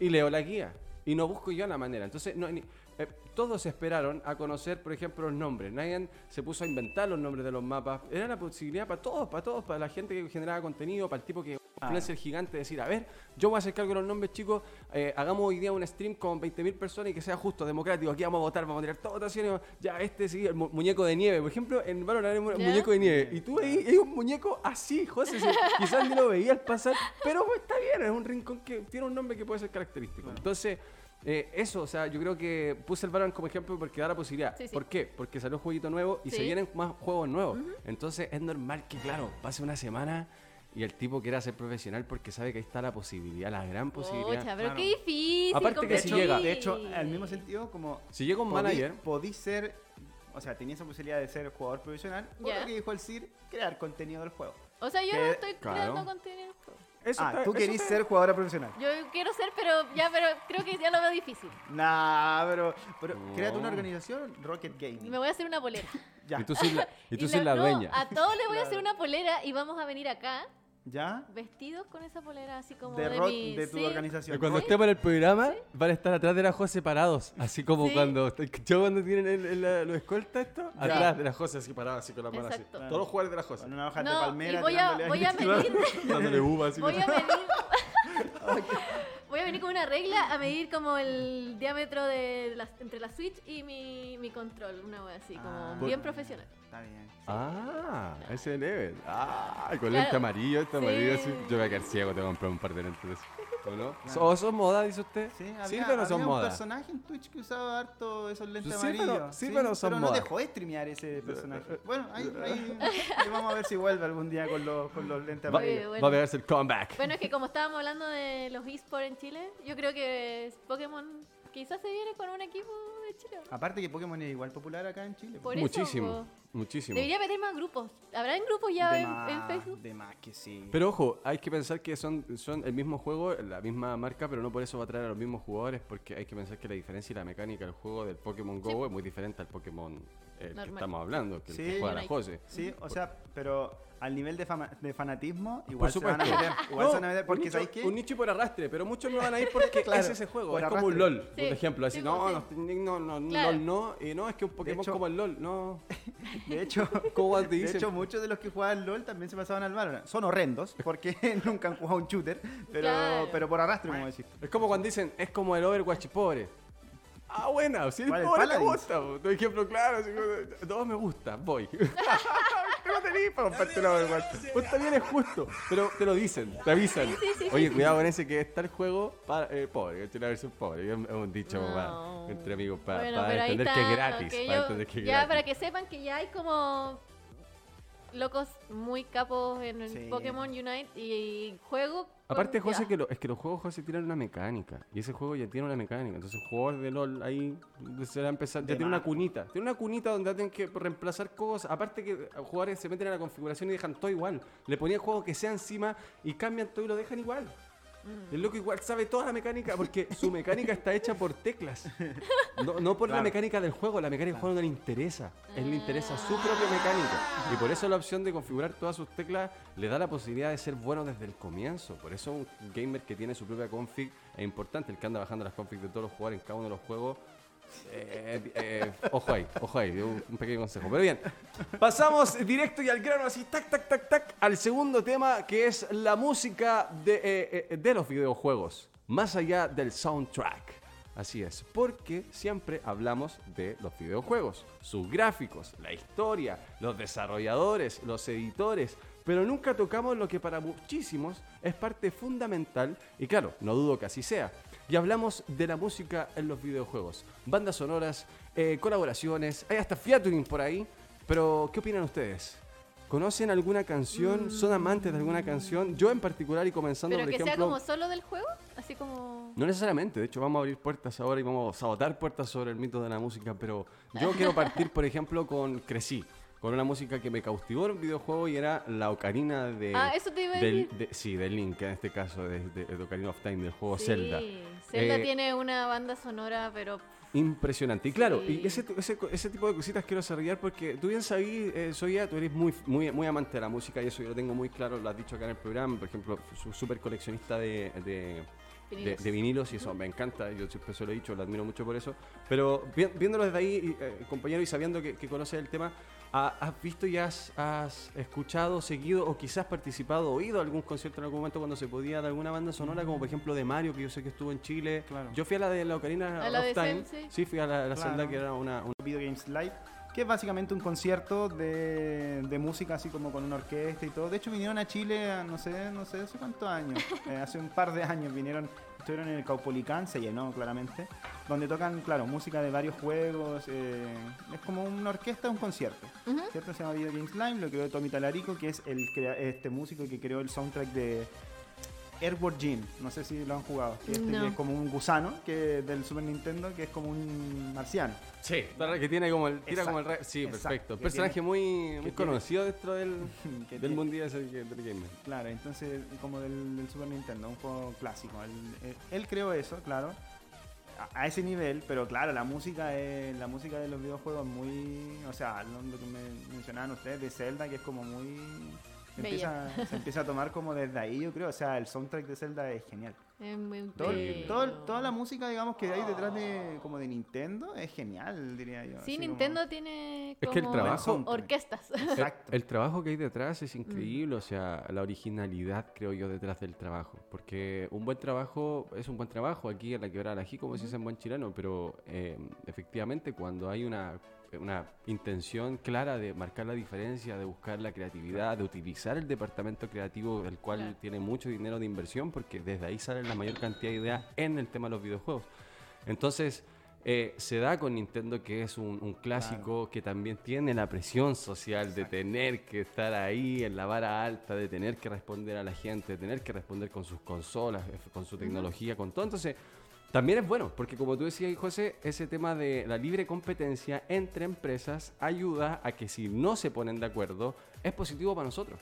Y leo la guía. Y no busco yo la manera. Entonces, no, ni- eh, todos esperaron a conocer, por ejemplo, los nombres. Nadie se puso a inventar los nombres de los mapas. Era la posibilidad para todos, para todos, para la gente que generaba contenido, para el tipo que influencer gigante, decir, a ver, yo voy a hacer cargo de los nombres, chicos, eh, hagamos hoy día un stream con 20.000 personas y que sea justo, democrático, aquí vamos a votar, vamos a tirar todas votaciones, ya este sí, el mu- muñeco de nieve, por ejemplo, en Valorant hay muñeco de nieve, y tú ahí hay un muñeco así, José, sí, quizás ni lo veías pasar, pero pues, está bien, es un rincón que tiene un nombre que puede ser característico. Entonces, eh, eso, o sea, yo creo que puse el Valorant como ejemplo porque da la posibilidad. Sí, sí. ¿Por qué? Porque salió un jueguito nuevo y se vienen más juegos nuevos. Entonces es normal que, claro, pase una semana y el tipo quiera ser profesional porque sabe que ahí está la posibilidad, la gran posibilidad. Pucha, pero Claro. qué difícil. Aparte que si llega- de hecho, al mismo sentido, como Si llega un podí- manager, podí ser, o sea, tenía esa posibilidad de ser jugador profesional, o Ya. lo que dijo el CIR, crear contenido del juego. O sea, yo que- no estoy claro. creando contenido. eso ah, está- tú querís está- ser jugadora profesional. Yo quiero ser, pero ya, pero creo que ya lo veo difícil. Nah, pero, pero No. créate una organización, Rocket Gaming. Me voy a hacer una polera. Ya. Y tú sois la, y tú Y la- la no, dueña. A todos les voy a hacer Claro. una polera y vamos a venir acá ¿Ya? vestidos con esa polera así como De de, rock mi... de tu sí. organización. Cuando ¿Sí? estemos en el programa, van a estar atrás de la José separados. Así como Sí. cuando. ¿Yo cuando tienen el, el- la- los escoltas esto? Ya. Atrás de la José, así parados, así con las manos así. Exacto. Todos los jugadores de la José. Con una hoja de No, palmera y voy a, voy a ahí. medir, Dándole uva así. voy a medir, a venir con una regla a medir como el diámetro de las, entre la Switch y mi, mi control, una wea así, como Ah. bien profesional. Está bien. Ah, ese level. Ah, con Claro. lente amarillo, este Sí. amarillo así. Yo voy a quedar ciego, te voy a comprar un par de lentes de esos. ¿O no? ¿O son moda, dice usted? Sí, había, ¿Sirven o no había son un moda? personaje en Twitch que usaba harto esos lentes Sí, pero- amarillos. sí, pero son no moda. dejó de streamear ese personaje. Bueno, ahí, ahí- ahí vamos a ver si vuelve algún día con los, con los lentes Va, amarillos. bueno. va a pegarse el comeback. Bueno, es que como estábamos hablando de los esports en Chile, yo creo que Pokémon quizás se viene con un equipo de Chile. Aparte que Pokémon es igual popular acá en Chile. Por muchísimo, muchísimo. Debería meter más grupos. ¿Habrán grupos ya de, en, más, en Facebook? de más que sí. Pero ojo, hay que pensar que son, son el mismo juego, la misma marca, pero no por eso va a traer a los mismos jugadores, porque hay que pensar que la diferencia y la mecánica del juego del Pokémon Go Sí. es muy diferente al Pokémon eh, que estamos hablando, que, el Sí. que juega la Unite. Jose. Sí, o sea, pero al nivel de, fama- de fanatismo, igual se van a meter. Igual No, se van a meter porque, un nicho. Un nicho por arrastre, pero muchos no van a ir porque Claro, es ese juego, es como un. LOL, por ejemplo. Así, sí, no, no, no, no, Claro. LOL no, y no, es que un Pokémon hecho- como el LOL, no. De hecho, ¿Cómo te de hecho, muchos de los que juegan LOL también se pasaban al Valorant. Son horrendos porque nunca han jugado un shooter, pero, Claro. pero por arrastre, como decís. Es como cuando dicen, es como el Overwatch pobre. Ah, buena, si el ¿Cuál, el pobre me gusta. po. Tu ejemplo claro, así como, todo me gusta, voy. no tenés para Overwatch. Pues también es justo, pero te lo dicen, te avisan. Sí, sí, sí, Oye, cuidado con ese que está el juego para, eh, pobre, es la versión pobre. Es un dicho No. para- entre amigos para, Bueno, entender está, que es gratis. que para entender que es ya gratis. para que sepan que ya hay como locos muy capos en el. Pokémon Unite y juego. Aparte, José, ya. que lo- es que los juegos, José, tienen una mecánica. Y ese juego ya tiene una mecánica. Entonces, el jugador de LOL ahí se va a empezar. Ya De tiene una cunita. Tiene una cunita donde tienen que reemplazar cosas. Aparte, que jugadores se meten a la configuración y dejan todo igual. Le ponían juego que sea encima y cambian todo y lo dejan igual. Mm. El loco igual sabe toda la mecánica porque su mecánica está hecha por teclas. No, no por la Claro. mecánica del juego, la mecánica del juego no le interesa. Él le interesa su propia mecánica. Y por eso la opción de configurar todas sus teclas le da la posibilidad de ser bueno desde el comienzo. Por eso un gamer que tiene su propia config es importante. El que anda bajando las configs de todos los jugadores en cada uno de los juegos. Eh, eh, ojo ahí, ojo ahí, un, pequeño consejo. Pero bien, pasamos directo y al grano, así, tac, tac, tac, tac, al segundo tema que es la música de, eh, eh, de los videojuegos, más allá del soundtrack. Así es, porque siempre hablamos de los videojuegos, sus gráficos, la historia, los desarrolladores, los editores, pero nunca tocamos lo que para muchísimos es parte fundamental, y claro, no dudo que así sea. Y hablamos de la música en los videojuegos, bandas sonoras, eh, colaboraciones, hay hasta featuring por ahí, pero ¿qué opinan ustedes? ¿Conocen alguna canción? ¿Son amantes de alguna canción? Yo en particular y comenzando, Pero por que ejemplo... sea como solo del juego, así como. No necesariamente, de hecho vamos a abrir puertas ahora y vamos a sabotar puertas sobre el mito de la música, pero yo quiero partir, por ejemplo, con Crecí, con una música que me cautivó en un videojuego y era la ocarina de... Ah, eso te iba a del, decir. de- sí, del Link, en este caso, de, de- de Ocarina of Time, del juego Sí, Zelda. Zelda Eh, tiene una banda sonora, pero. Impresionante. Y claro, Sí. y ese, ese, ese tipo de cositas quiero desarrollar porque tú bien sabí, eh, Soya, tú eres muy, muy, muy amante de la música y eso yo lo tengo muy claro, lo has dicho acá en el programa, por ejemplo, súper coleccionista de, de, de, Vinilos. de vinilos y eso me encanta, yo siempre se lo he dicho, lo admiro mucho por eso, pero vi- viéndolo desde ahí, eh, compañero, y sabiendo que, que conoces el tema, ¿ha- ¿has visto y has, has escuchado, seguido o quizás participado, oído algún concierto en algún momento cuando se podía de alguna banda sonora, como por ejemplo de Mario, que yo sé que estuvo en Chile? Claro. Yo fui a la de la Ocarina A la of de Time, Zen, sí. fui a la, la Claro. Zelda que era una, una- Video Games Live, que es básicamente un concierto de, de música así como con una orquesta y todo. De hecho vinieron a Chile, a no sé, no sé hace cuántos años, eh, hace un par de años vinieron, estuvieron en el Caupolicán, se llenó claramente, donde tocan, claro, música de varios juegos, eh, es como una orquesta, un concierto. Ujú. ¿Cierto? Se llama Video Games Live, lo creó Tommy Talarico, que es el crea- este músico que creó el soundtrack de Airborne Gene, no sé si lo han jugado, que, este No. que es como un gusano que del Super Nintendo, que es como un marciano. Sí, que tiene como el, tira como el Sí, exacto, perfecto. Un personaje tiene- muy, muy conocido dentro del, del tiene- que- del gamer. Claro, entonces como del, del Super Nintendo, un juego clásico. Él, él- él creó eso, claro, a, a ese nivel, pero claro, la música es, la música de los videojuegos muy, o sea, lo, lo que me mencionaban ustedes de Zelda, que es como muy empieza, se empieza a tomar como desde ahí, yo creo. O sea, el soundtrack de Zelda es genial. Es muy Todo- toda la música, digamos, que hay detrás de como de Nintendo es genial, diría yo. Sí, así Nintendo tiene Es que el trabajo- orquestas. El, Exacto. el trabajo que hay detrás es increíble, o sea, la originalidad creo yo detrás del trabajo, porque un buen trabajo es un buen trabajo aquí en la quebrada de ají, como se dice en buen chileno, pero eh, efectivamente cuando hay una, una intención clara de marcar la diferencia, de buscar la creatividad, de utilizar el departamento creativo, el cual Claro. tiene mucho dinero de inversión, porque desde ahí sale la mayor cantidad de ideas en el tema de los videojuegos. Entonces, eh, se da con Nintendo que es un, un clásico que también tiene la presión social de tener que estar ahí en la vara alta, de tener que responder a la gente, de tener que responder con sus consolas, eh, con su tecnología, con todo. Entonces, también es bueno, porque como tú decías, José, ese tema de la libre competencia entre empresas ayuda a que si no se ponen de acuerdo, es positivo para nosotros.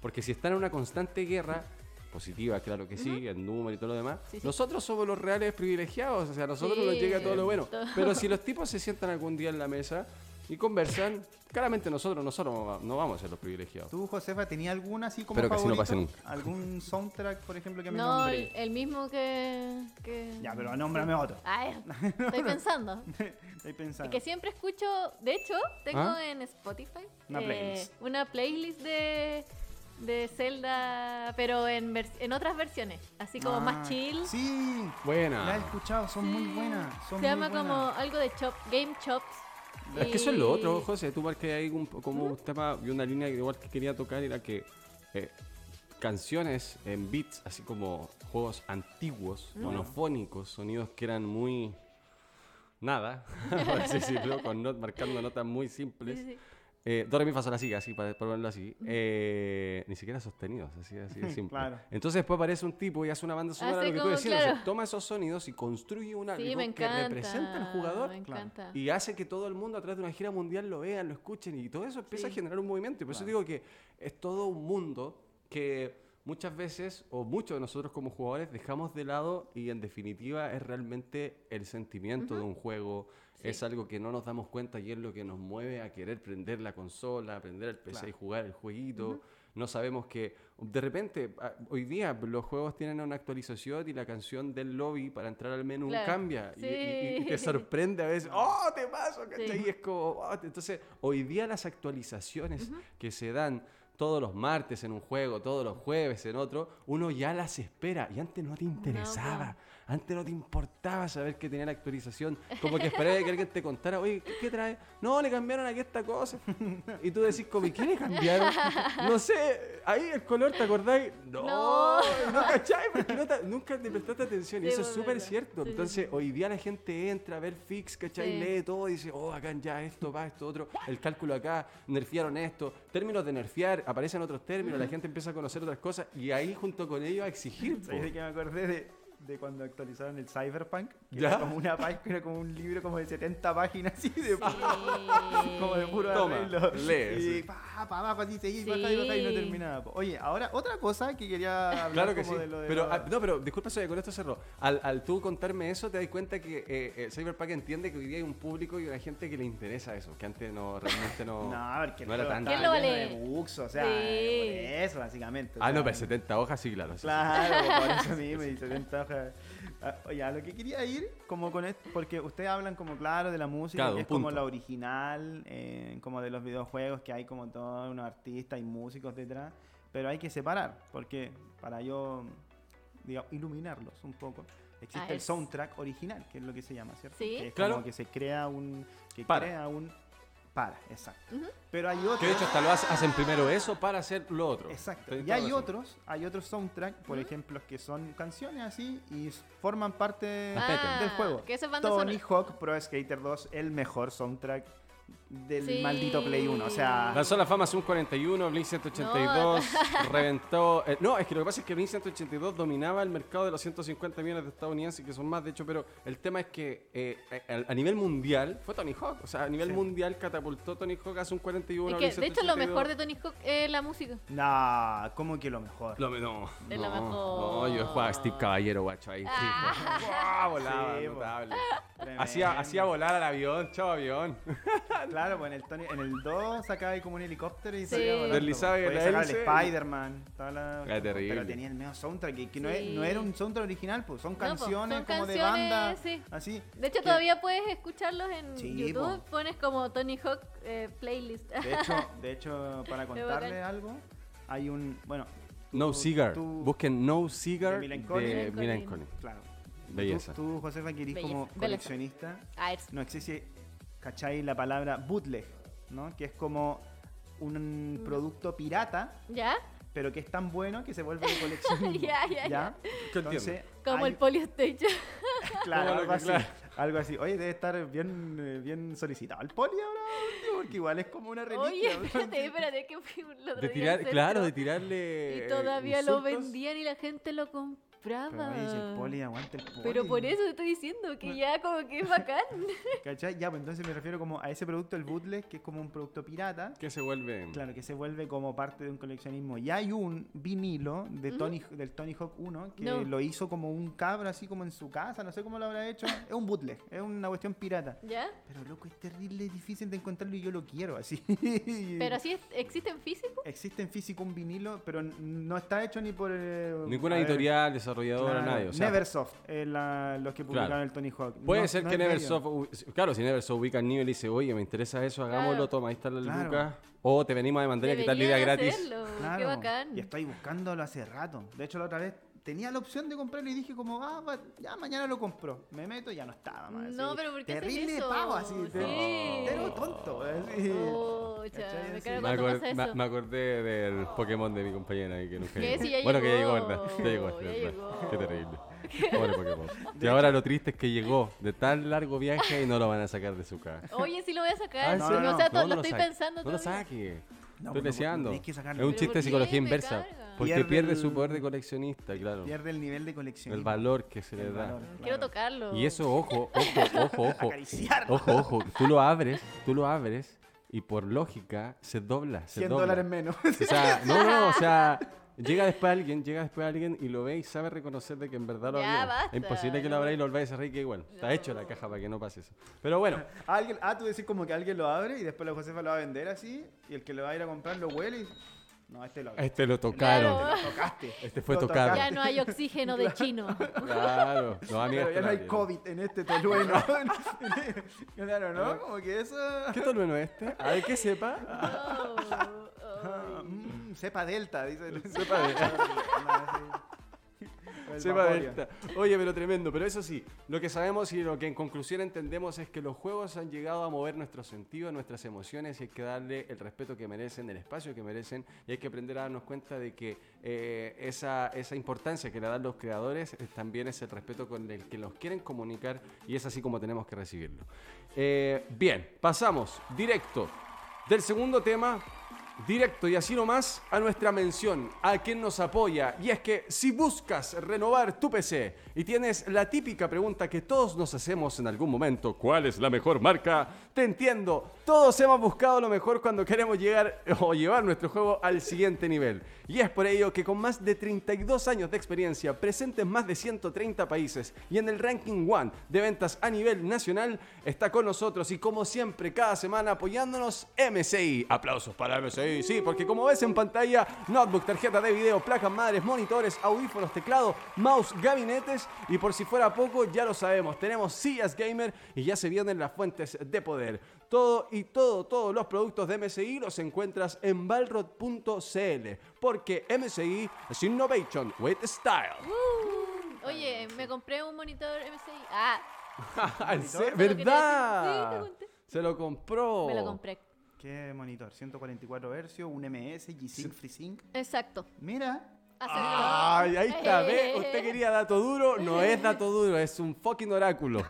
Porque si están en una constante guerra, positiva, claro que sí, el número y todo lo demás, Sí, sí. nosotros somos los reales privilegiados, o sea, a nosotros Sí, nos llega todo lo bueno. todo. Pero si los tipos se sientan algún día en la mesa y conversan, claramente nosotros, nosotros no vamos a ser los privilegiados. ¿Tú, Josefa, tenías alguna así como Espero que así no pase nunca. ¿Algún soundtrack, por ejemplo, que me No, el, el mismo que, que- Ya, pero nómbrame otro. Ay, estoy pensando. Estoy pensando. Es que siempre escucho, de hecho, tengo ¿Ah? en Spotify Una eh, playlist. una playlist de, de Zelda, pero en, en otras versiones, así como Ah, más chill. Sí, Buena. la he escuchado, son muy Sí. buenas. Son Se llama como algo de chop, Game Chops. Es que eso es lo otro, José. Tú marcas ahí un, como un tema y una línea que igual que quería tocar era que eh, canciones en beats, así como juegos antiguos, monofónicos, sonidos que eran muy nada, por así decirlo, con not- marcando notas muy simples. sí, sí. Eh, do, re, mi, fa, sol, la, si, así, para para ponerlo así. Eh, ni siquiera sostenidos, así, así de simple. Claro. Entonces después aparece un tipo y hace una banda sonora, lo que tú decías, claro. o sea, toma esos sonidos y construye un algo Sí, que representa al jugador Me Claro. y hace que todo el mundo a través de una gira mundial lo vean, lo escuchen y todo eso empieza Sí. a generar un movimiento. Y por eso digo que es todo un mundo que muchas veces, o muchos de nosotros como jugadores, dejamos de lado y en definitiva es realmente el sentimiento de un juego. Sí. Es algo que no nos damos cuenta y es lo que nos mueve a querer prender la consola, prender el PC Claro. y jugar el jueguito. No sabemos que de repente, hoy día los juegos tienen una actualización y la canción del lobby para entrar al menú Claro. cambia. y- y- y, y te sorprende a veces. ¡Oh, te paso! Sí. Y es como, "Oh", entonces, hoy día las actualizaciones que se dan todos los martes en un juego, todos los jueves en otro, uno ya las espera. Y antes no te interesaba. Antes no te importaba saber que tenía la actualización. Como que esperaba que alguien te contara, oye, ¿qué, qué trae? No, le cambiaron aquí esta cosa. Y tú decís, como, ¿y qué le cambiaron? No sé, ahí el color, ¿te acordáis? No, No. no, ¿cachai? Porque no te- nunca te prestaste atención. y eso es pues, súper cierto. Sí, Entonces, sí. hoy día la gente entra a ver fix, ¿cachai? Sí. Lee todo y dice, oh, acá ya esto, va, esto, otro, el cálculo acá, nerfearon esto, términos de nerfear, aparecen otros términos, la gente empieza a conocer otras cosas y ahí junto con ellos a exigir. po. ¿Sabes de qué me acordé de, de cuando actualizaron el Cyberpunk? Que ¿Ya? era como una página, era como un libro como de 70 páginas así de Sí. como de puro Toma, arreglo. lee, Y sí. pa, pa abajo así seguí, Sí. baja y baja y no terminaba. Oye, ahora otra cosa que quería hablar Claro que sí. como de lo de Pero, lo- ah, no, pero disculpa, Soya, con esto cerró. Al, al tú contarme eso, te das cuenta que eh, eh, Cyberpunk entiende que hoy día hay un público y una gente que le interesa eso, que antes no, realmente no, No, porque no era el juego tan... ¿Quién lo vale? de bugs, o sea, Sí. por eso básicamente. o Ah, no, sea, pero 70 hojas, sí, claro. sí, sí. Claro, por eso mismo, y 70 hojas. Ah, Oye, a lo que quería ir, como con esto, porque ustedes hablan como claro de la música, Claro, que es como punto. la original, eh, como de los videojuegos, que hay como todos unos artistas y músicos detrás, pero hay que separar, porque para yo, digamos, iluminarlos un poco, existe Ah, el soundtrack original, que es lo que se llama, ¿cierto? Sí. Que es Claro. como que se crea un... Que Para. crea un... Para, exacto. Ujú. Pero hay otros... Que de hecho hasta lo hace- hacen primero eso para hacer lo otro. Exacto. Y hay otros, hay otros soundtrack, por ejemplo, que son canciones así y forman parte Ah, del juego. que Tony. Hawk Pro Skater 2, el mejor soundtrack del Sí. maldito Play 1. O sea, Lanzó la fama Zoom 41, Blink 182, reventó. eh, no, es que lo que pasa es que Blink 182 dominaba el mercado de los 150 millones de estadounidenses, que son más, de hecho, pero el tema es que eh, a, a nivel mundial fue Tony Hawk. O sea, a nivel Sí. mundial catapultó Tony Hawk a Zoom 41. Es que, Blink de hecho, lo 182. mejor de Tony Hawk es la música. nah, ¿cómo que lo mejor? Lo no, Es no, lo mejor. no, yo jugaba a Steve Caballero, guacho, ahí. sí. ¡Guau! volaba, Sí, notable. Hacía, hacía volar al avión, chao avión. Claro, pues en el, Tony, en el 2 sacaba ahí como un helicóptero y Sí. salía volando, Deslizaba pues. la sacar el. Spider-Man. la- terrible. Pero tenía el medio soundtrack, que, que no, es- Sí. no era un soundtrack original, pues son No, pues, canciones son como de banda. sí. Así. De hecho, que- todavía puedes escucharlos en Sí, YouTube. po. Pones como Tony Hawk eh, playlist. De hecho, de hecho, para bacán. contarle algo, hay un. Bueno. No Cigar. tú- Busquen No Cigar de Milan Collin. Claro. Belleza. Tú, tú, Josefa, que eres Belleza. como Belleza. coleccionista. Ah, es- No existe, ¿cachai? La palabra bootleg, ¿no? Que es como un producto pirata, ¿Ya? pero que es tan bueno que se vuelve de coleccionismo. Ya, ya, ya. ¿Qué Entonces, Como hay- el Polystation. Claro, lo algo así. claro. Algo así. Oye, debe estar bien, eh, bien solicitado el poli ahora, porque igual es como una reliquia. Oye, espérate, espérate, que fui un otro De tirar, claro, de tirarle. Y todavía lo insultos. vendían y la gente lo compraba. Pero oye, el poli aguanta el poli. Pero por eso te estoy diciendo que ya como que es bacán. ¿Cachai? Ya, pues entonces me refiero como a ese producto, el bootleg, que es como un producto pirata. Que se vuelve. Claro, que se vuelve como parte de un coleccionismo. Y hay un vinilo de Tony, del Tony Hawk 1 que No. lo hizo como un cabro, así como en su casa, no sé cómo lo habrá hecho. es un bootleg, es una cuestión pirata. ¿Ya? Pero loco, es terrible, difícil de encontrarlo y yo lo quiero así. Pero así es- existe en físico. Existe en físico un vinilo, pero no está hecho ni por... eh, Ninguna a ver, editorial, desarrolladora, claro, nadie. O sea, Neversoft, eh, la- los que publicaron Claro. el Tony Hawk. Puede No- ser no que Neversoft, u- claro, si Neversoft ubica el nivel y dice, oye, me interesa eso, hagámoslo, Claro. toma, ahí está la Claro. lucas. O te venimos a demandar y a quitar la idea gratis. hacerlo, Qué Claro, bacán. Y estoy buscándolo hace rato. De hecho, la otra vez tenía la opción de comprarlo y dije como, ah, va- ya mañana lo compro. Me meto y ya no estaba más. No, así. pero ¿por qué Terrible eso? pavo, así. te- Sí. Tonto. me acor- acordé del Pokémon de mi compañera ahí que nunca llegó. Sí, ya bueno, que ya llegó, ¿verdad? Ya llegó, ya. Qué terrible. Pobre Pokémon. Y ahora lo triste es que llegó de tan largo viaje y no lo van a sacar de su casa. Oye, sí lo voy a sacar. Ah, ¿en No, o sea, no lo estoy pensando No lo saque. No, Estoy no, deseando. es un chiste de psicología inversa. carga. Porque Pierde pierde, el- su poder de coleccionista, claro. Pierde el nivel de colección. El valor que se le da. valor. Quiero tocarlo. Y eso, ojo, ojo, ojo, ojo. Acariciarlo. Ojo, ojo. Tú lo abres, tú lo abres y por lógica se dobla. Se 100 dobla. dólares menos. O sea, no, no, o sea, llega después alguien, llega después alguien y lo ve y sabe reconocer de que en verdad lo Ya, abrió. basta, Es imposible que lo no. abra y lo volváis a cerrar y que igual. Está hecho la caja para que no pase eso. Pero bueno, Alguien, ah, tú decís como que alguien lo abre y después la Josefa lo va a vender así y el que lo va a ir a comprar lo huele y... No, este lo este lo tocaron. Claro. Lo tocaste. Este fue Lo tocado. Ya no hay oxígeno de chino. Claro, no, amiga, Pero este ya no hay. COVID en este tolueno. claro, ¿no? Como que eso... ¿Qué tolueno es este? A ver, que sepa. Oh, Ah, mm, cepa delta, dice. Cepa delta. Delta. Oye, pero tremendo. Pero eso sí, lo que sabemos y lo que en conclusión entendemos es que los juegos han llegado a mover nuestros sentidos, nuestras emociones y hay que darle el respeto que merecen, el espacio que merecen y hay que aprender a darnos cuenta de que eh, esa, esa importancia que le dan los creadores eh, también es el respeto con el que los quieren comunicar y es así como tenemos que recibirlo. Eh, bien, pasamos directo del segundo tema Directo y así nomás a nuestra mención, a quien nos apoya. Y es que si buscas renovar tu PC y tienes la típica pregunta que todos nos hacemos en algún momento, ¿cuál es la mejor marca? Te entiendo, todos hemos buscado lo mejor cuando queremos llegar o llevar nuestro juego al siguiente nivel. Y es por ello que con más de 32 años de experiencia, presente en más de 130 países y en el ranking One de ventas a nivel nacional, está con nosotros y como siempre cada semana apoyándonos MSI. Aplausos para MSI, sí, porque como ves en pantalla, notebook, tarjeta de video, placas madres, monitores, audífonos, teclado, mouse, gabinetes y por si fuera poco, ya lo sabemos, tenemos sillas gamer y ya se vienen las fuentes de poder. Todo y todo, todos los productos de MSI los encuentras en balrod.cl porque MSI es Innovation with Style. Uh, oye, me compré un monitor MSI. Ah. ¿Verdad? Sí, te conté. Se lo compró. me lo compré. ¿Qué monitor? 144 Hz, un MS, G-Sync, FreeSync. Exacto. Mira. Ay, ahí está, ¿ve? Eh. Usted quería dato duro, no es dato duro, es un fucking oráculo.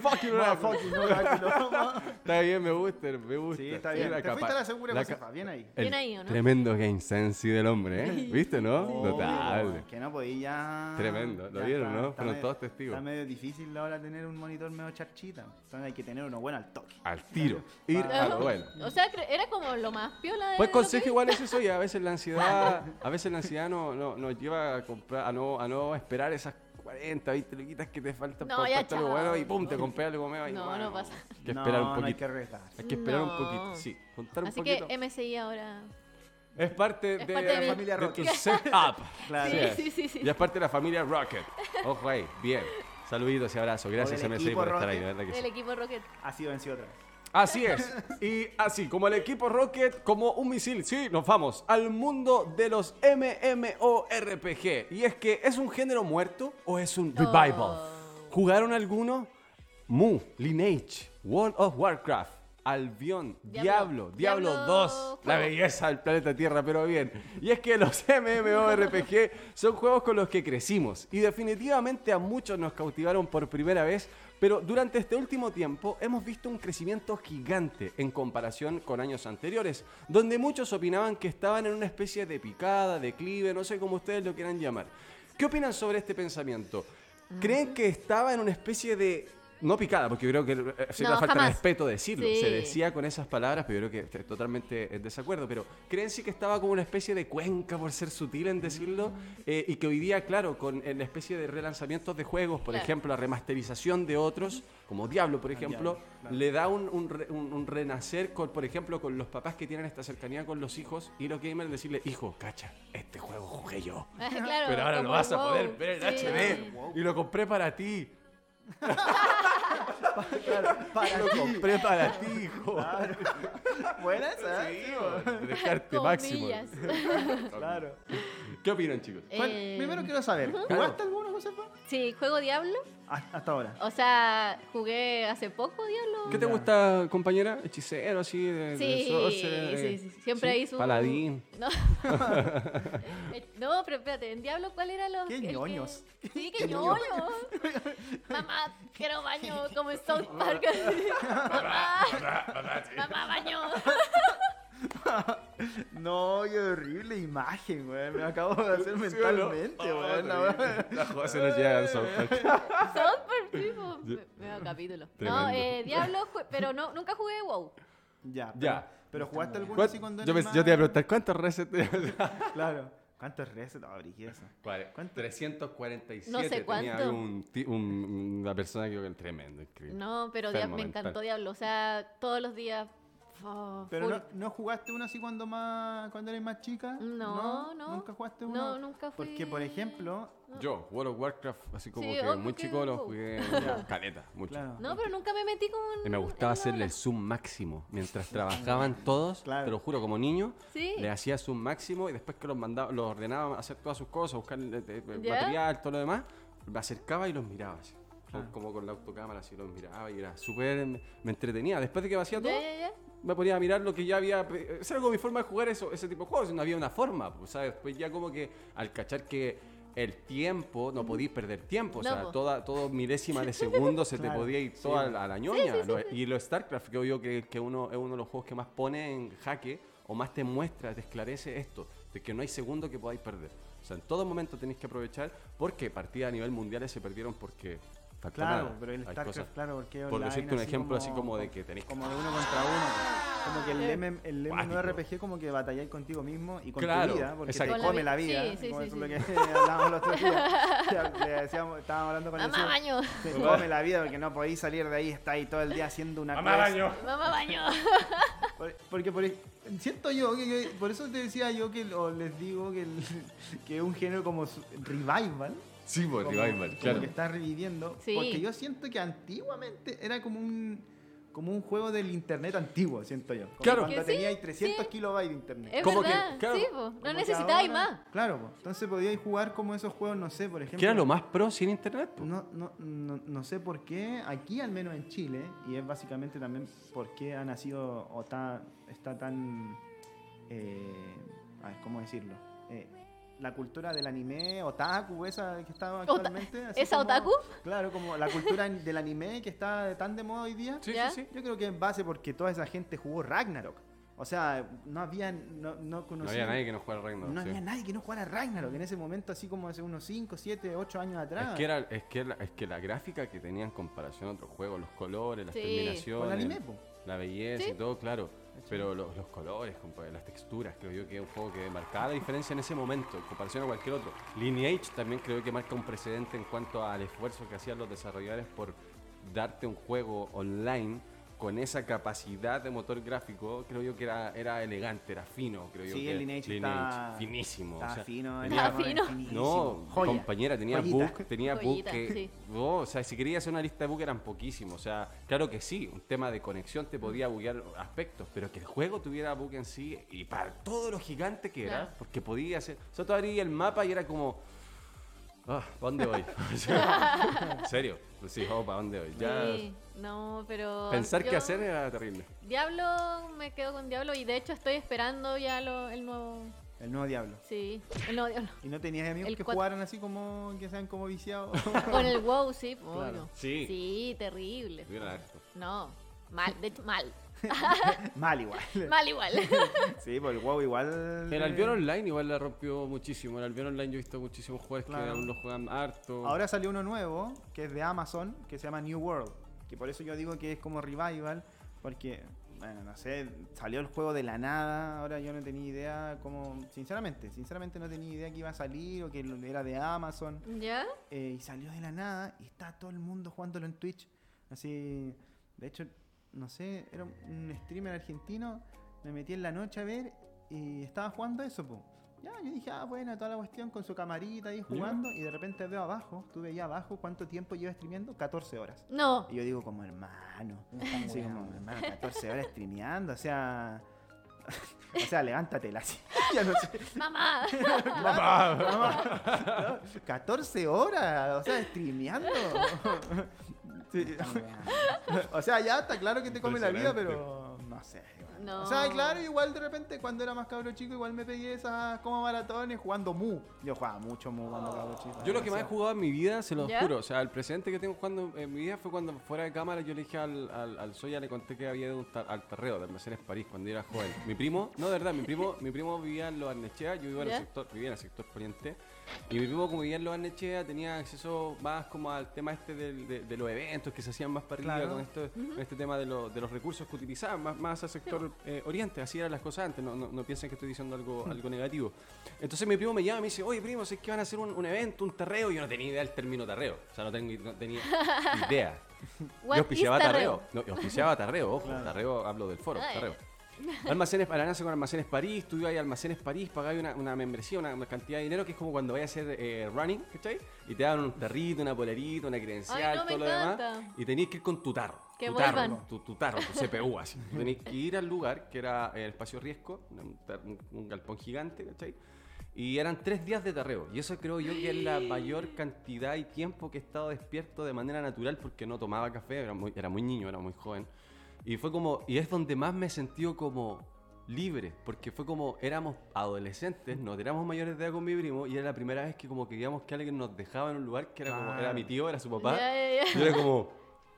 fucking oráculo. Fucking oráculo. Está bien, me gusta, me gusta. Sí, está bien. La Te capa- fuiste a la segura, la Josefa. ca- Bien ahí. el Bien ahí, ¿o no? Tremendo game sense del hombre, ¿eh? ¿Viste, no? Total. Que no podía ya. Tremendo, ¿lo ya vieron, está- no? está Fueron medio- todos testigos. Está medio difícil ahora tener un monitor medio charchita. Entonces hay que tener uno bueno al toque. Al tiro. Ir Ah, a lo bueno. O sea, era como lo más piola de Pues consejo igual es eso y a veces la ansiedad, a veces la ansiedad no, no- nos lleva a comprar, a no, a no esperar esas 40, 20 luquitas que te faltan No, para ya, comprarte algo bueno y pum, te compré algo medio ahí. No, bueno, no pasa. Hay que esperar un poquito. hay que retar. Hay que esperar un poquito, sí. Juntar un Así poquito. que MSI ahora. Es parte Es de, parte de la mi- familia de Rocket. tu setup. Claro. Sí, es. sí, sí, sí. Ya es parte de la familia Rocket. Ojo ahí, bien. Saluditos y abrazos. Gracias MSI por estar ahí, Rocket. de verdad que sí. El equipo Rocket. Ha sido vencido otra vez. Así es. Y así como el equipo Rocket, como un misil, sí, nos vamos al mundo de los MMORPG. Y es que, ¿es un género muerto o es un revival? ¿Jugaron alguno? Mu, Lineage, World of Warcraft, Albion, Diablo, Diablo. Diablo, Diablo 2, la belleza del planeta Tierra, pero bien. Y es que los MMORPG son juegos con los que crecimos y definitivamente a muchos nos cautivaron por primera vez, pero durante este último tiempo hemos visto un crecimiento gigante en comparación con años anteriores, donde muchos opinaban que estaban en una especie de picada, declive, no sé cómo ustedes lo quieran llamar. ¿Qué opinan sobre este pensamiento? ¿Creen que estaba en una especie de... No picada, porque yo creo que eh, sería No, falta de respeto decirlo. Se decía con esas palabras, pero yo creo que estoy totalmente en desacuerdo. Pero creen sí que estaba como una especie de cuenca, por ser sutil en decirlo, eh, y que hoy día, claro, con eh, la especie de relanzamientos de juegos, por Claro. ejemplo, la remasterización de otros, como Diablo, por ejemplo, Diablo, claro. le da un, un re- un- un renacer, con, por ejemplo, con los papás que tienen esta cercanía con los hijos y los gamers, decirle, hijo, cacha, este juego jugué yo. claro, Pero ahora lo vas a WoW. poder ver en Sí. HD y lo compré para ti. Para Lo compré para ti, hijo. Buena esa, Sí, ¿eh? bo, dejarte máximo. Claro. ¿Qué opinan, chicos? ¿Cuál- Eh, Primero quiero saber, ¿jugaste alguna cosa? Sí, juego Diablo. Hasta ahora. O sea, jugué hace poco Diablo. ¿Qué te Ya. gusta, compañera? Hechicero, así, de, de Sí, sorcerer, sí, sí, sí. Siempre hay su- Paladín. No. Eh, no, pero espérate, en Diablo, ¿cuál era los. Qué ñoños. Sí, qué ñoños. Mamá, quiero baño, como en South Park. Mamá, mamá, baño. No, qué horrible imagen, güey. Me acabo de hacer ¿Sí no? mentalmente, Oh, güey. verdad. La joda se nos llega al South Park. South Park, da capítulo. No, Tremendo. eh, Diablo, pero no, nunca jugué WoW. Ya, Ya. Pero, pero jugaste alguna ¿Cuál- así cuando Yo, me- yo te iba a preguntar, ¿cuántos resets? Claro. ¿Cuántos reset? No, brígido eso. ¿Cuánto? 347. No sé tenía cuánto. un, ti- un- una persona que es tremendo, increíble. No, pero me mental. encantó Diablo. O sea, todos los días. Oh, Pero no, ¿no jugaste una así cuando más cuando eres más chica? No, no. ¿Nunca jugaste una? No, nunca fui. Porque, por ejemplo, Yo, World of Warcraft, así como Sí, que muy que chico lo jugué caleta, mucho. claro. No, pero nunca me metí con. Y me gustaba hacerle el zoom máximo. Mientras trabajaban todos, Claro. te lo juro, como niño, Sí. le hacía zoom máximo y después que los mandaba, los ordenaba hacer todas sus cosas, buscar eh, eh, ¿Ya? material, todo lo demás, me acercaba y los miraba así. Como- Claro. Como con la autocámara, así los miraba y era súper. Me entretenía. Después de que hacía todo. Me ponía a mirar lo que ya había. Esa era como mi forma de jugar eso, ese tipo de juegos. No había una forma, pues, ¿sabes? Después ya como que al cachar que el tiempo, no podíais perder tiempo. O sea, toda, todo milésima de segundo se te podía ir toda a la, a la ñoña. sí, sí, Lo- sí. Y los StarCraft, que obvio que, que uno es uno de los juegos que más pone en jaque o más te muestra, te esclarece esto, de que no hay segundo que podáis perder. O sea, en todo momento tenéis que aprovechar porque partidas a nivel mundial se perdieron porque Claro, nada. pero el Hay StarCraft, cosas- claro, porque es Por decirte un ejemplo así como de que tenéis Como de uno contra uno. Como que el, M, el. MMORPG como que batalláis contigo mismo y con Claro, tu vida, porque exacto. te come la vida. sí, sí, como sí, eso sí. es lo que hablábamos los otros días. Le decíamos, estábamos hablando con Mamá, el baño. Te come la vida porque no podéis salir de ahí, estáis todo el día haciendo una Mamá, quest. baño. Mamá, baño. Por- Porque por, siento yo, que, que- por eso te decía yo que, o les digo que, el- que es un género como su- revival. Sí, pues, como, revival, como claro. que está reviviendo. Sí. Porque yo siento que antiguamente era como un como un juego del internet antiguo, siento yo. Como Claro. Cuando Que sí, teníais 300 sí. kilobytes de internet. Es Como que, verdad. claro, sí, po. Como No que ahora- más. Claro, po. entonces podíais jugar como esos juegos, no sé, por ejemplo. Que era lo más pro sin internet. No, no, no, no sé por qué, aquí al menos en Chile, y es básicamente también por qué ha nacido o está, está tan. eh, a ver, ¿cómo decirlo? Eh, la cultura del anime, otaku, esa que está actualmente. así ¿Esa como- otaku? Claro, como la cultura del anime que está tan de moda hoy día. Sí, sí, sí. Yo creo que en base porque toda esa gente jugó Ragnarok. O sea, no había, no, no No había nadie que no jugara Ragnarok. no sí. había nadie que no jugara Ragnarok en ese momento, así como hace unos 5, 7, 8 años atrás. Es que, era, es, que la, es que la gráfica que tenía en comparación a otros juegos, los colores, las Sí. terminaciones, el anime, la belleza Sí. y todo, claro. Pero lo- los colores, las texturas, creo yo que es un juego que marcaba la diferencia en ese momento en comparación a cualquier otro. Lineage también creo que marca un precedente en cuanto al esfuerzo que hacían los desarrolladores por darte un juego online con esa capacidad de motor gráfico, creo yo que era, era elegante, era fino, creo yo Sí, que el Lineage está- finísimo. Está o sea, fino. tenía- Está fino. no, Joya. compañera, tenía Joyita. bug, tenía Joyita, que, sí. o sea, si quería hacer una lista de bug eran poquísimos, o sea, claro que sí, un tema de conexión te podía buguear aspectos, pero que el juego tuviera bug en sí y para todo lo gigante que era, Claro. porque podía hacer, o sea, tú abrías el mapa y era como, ah, ¿para dónde voy? En serio, sí, oh, ¿para dónde voy? Ya, Sí, no, pero. pensar qué yo- hacer era terrible. Diablo, me quedo con Diablo y de hecho estoy esperando ya lo, el nuevo. El nuevo Diablo. Sí, el nuevo Diablo. ¿Y no tenías amigos El que jugaran así como, que sean como viciados? Con el WoW, sí, obvio. Claro. Sí. Sí, terrible. No, mal, de hecho, mal. Mal igual. Mal igual. Sí, pues el WoW igual. El Albion Online igual la rompió muchísimo. El Albion Online yo he visto muchísimos jugadores Claro. que aún lo juegan harto. Ahora salió uno nuevo, que es de Amazon, que se llama New World. Que por eso yo digo que es como revival, porque, bueno, no sé, salió el juego de la nada. Ahora yo no tenía idea cómo. Sinceramente, sinceramente no tenía idea que iba a salir o que era de Amazon. ¿Ya? eh, y salió de la nada y está todo el mundo jugándolo en Twitch. Así, de hecho, no sé, era un streamer argentino, me metí en la noche a ver y estaba jugando eso, po. Ya, yo dije, ah, bueno, toda la cuestión con su camarita ahí jugando y de repente veo abajo, tuve ahí abajo, ¿cuánto tiempo lleva streameando? 14 horas. No. Y yo digo como hermano, así como hermano, 14 horas streameando, o sea... o sea, levántate la silla, no sé. Mamá. Mamá, mamá. 14 horas, o sea, streameando. Sí. O sea, ya está claro que te come la vida, pero no sé. igual. No. O sea, claro, igual de repente cuando era más cabro chico, igual me pegué esas como maratones jugando Mu. Yo jugaba mucho Mu cuando cabro chico. Yo lo que más he jugado en mi vida, se lo ¿Ya? juro, o sea, el presente que tengo jugando en mi vida fue cuando fuera de cámara yo le dije al, al, al Soya, le conté que había ido un tar- al Tarreo de Almacenes París cuando yo era joven. Mi primo, no, de verdad, mi primo, mi primo vivía en Los Arnechea, yo vivía en, el sector, vivía en el sector poniente, y mi primo como vivía en Los tenía acceso más como al tema este del- de, de los eventos que se hacían más para arriba Claro. con, esto, con este tema de, lo- de los recursos que utilizaban, más, más al sector eh, oriente, así eran las cosas antes, no, no, no piensen que estoy diciendo algo, algo negativo. Entonces mi primo me llama y me dice, oye primo, sé que van a hacer un, un evento, un tarreo, y yo no tenía idea del término tarreo, o sea, no, tengo, no tenía idea. Yo auspiciaba tarreo. No, yo auspiciaba tarreo, ojo, Claro. tarreo, hablo del foro, Ay. tarreo. Almacenes para con Almacenes París, tú ibas a Almacenes París, pagabas una, una membresía, una, una cantidad de dinero que es como cuando vayas a hacer eh, running, ¿cachai? Y te daban un tarrito, una polerita, una credencial, Ay, no, todo lo demás. Y tenías que ir con tu tarro. Que tu tarro, tu, tu tarro, tu CPU, así. Tú tenías que ir al lugar, que era el espacio riesgo, un, un- un galpón gigante, ¿cachai? Y eran tres días de tarreo. Y eso creo yo que es la mayor cantidad y tiempo que he estado despierto de manera natural porque no tomaba café, era muy, era muy niño, era muy joven. Y fue como, y es donde más me he sentido como libre, porque fue como éramos adolescentes, no éramos mayores de edad con mi primo y era la primera vez que como que digamos que alguien nos dejaba en un lugar que era como, era Claro. mi tío, era su papá. Y era como,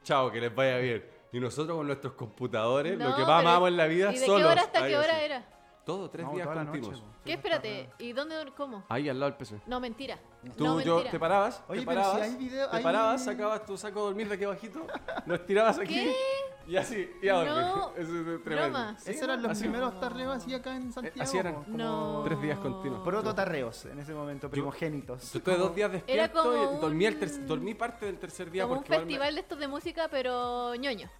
chao, que les vaya bien. Y nosotros con nuestros computadores, lo que más amamos en la vida, ¿Y de solos. qué hora hasta qué hora así. era? Todo, tres No, días toda la noche, continuos. po. ¿Qué? Espérate. ¿Y dónde? ¿Cómo? Ahí al lado del PC. No, mentira. Tú, no, yo, mentira. te parabas, Oye, te pero parabas, si hay video- te hay- parabas, sacabas tu saco de dormir de aquí abajito, lo estirabas aquí ¿Qué? y así, y a dormir. No, Eso es tremendo. broma. Esos eran los así. primeros tarreos así acá en Santiago. así eran. po, como No. Tres días continuos. Prototarreos en ese momento, primogénitos. Yo estuve dos días despierto como y dormí, el un- dormí parte del tercer día Como un porque igual me- festival de estos de música, pero ñoño.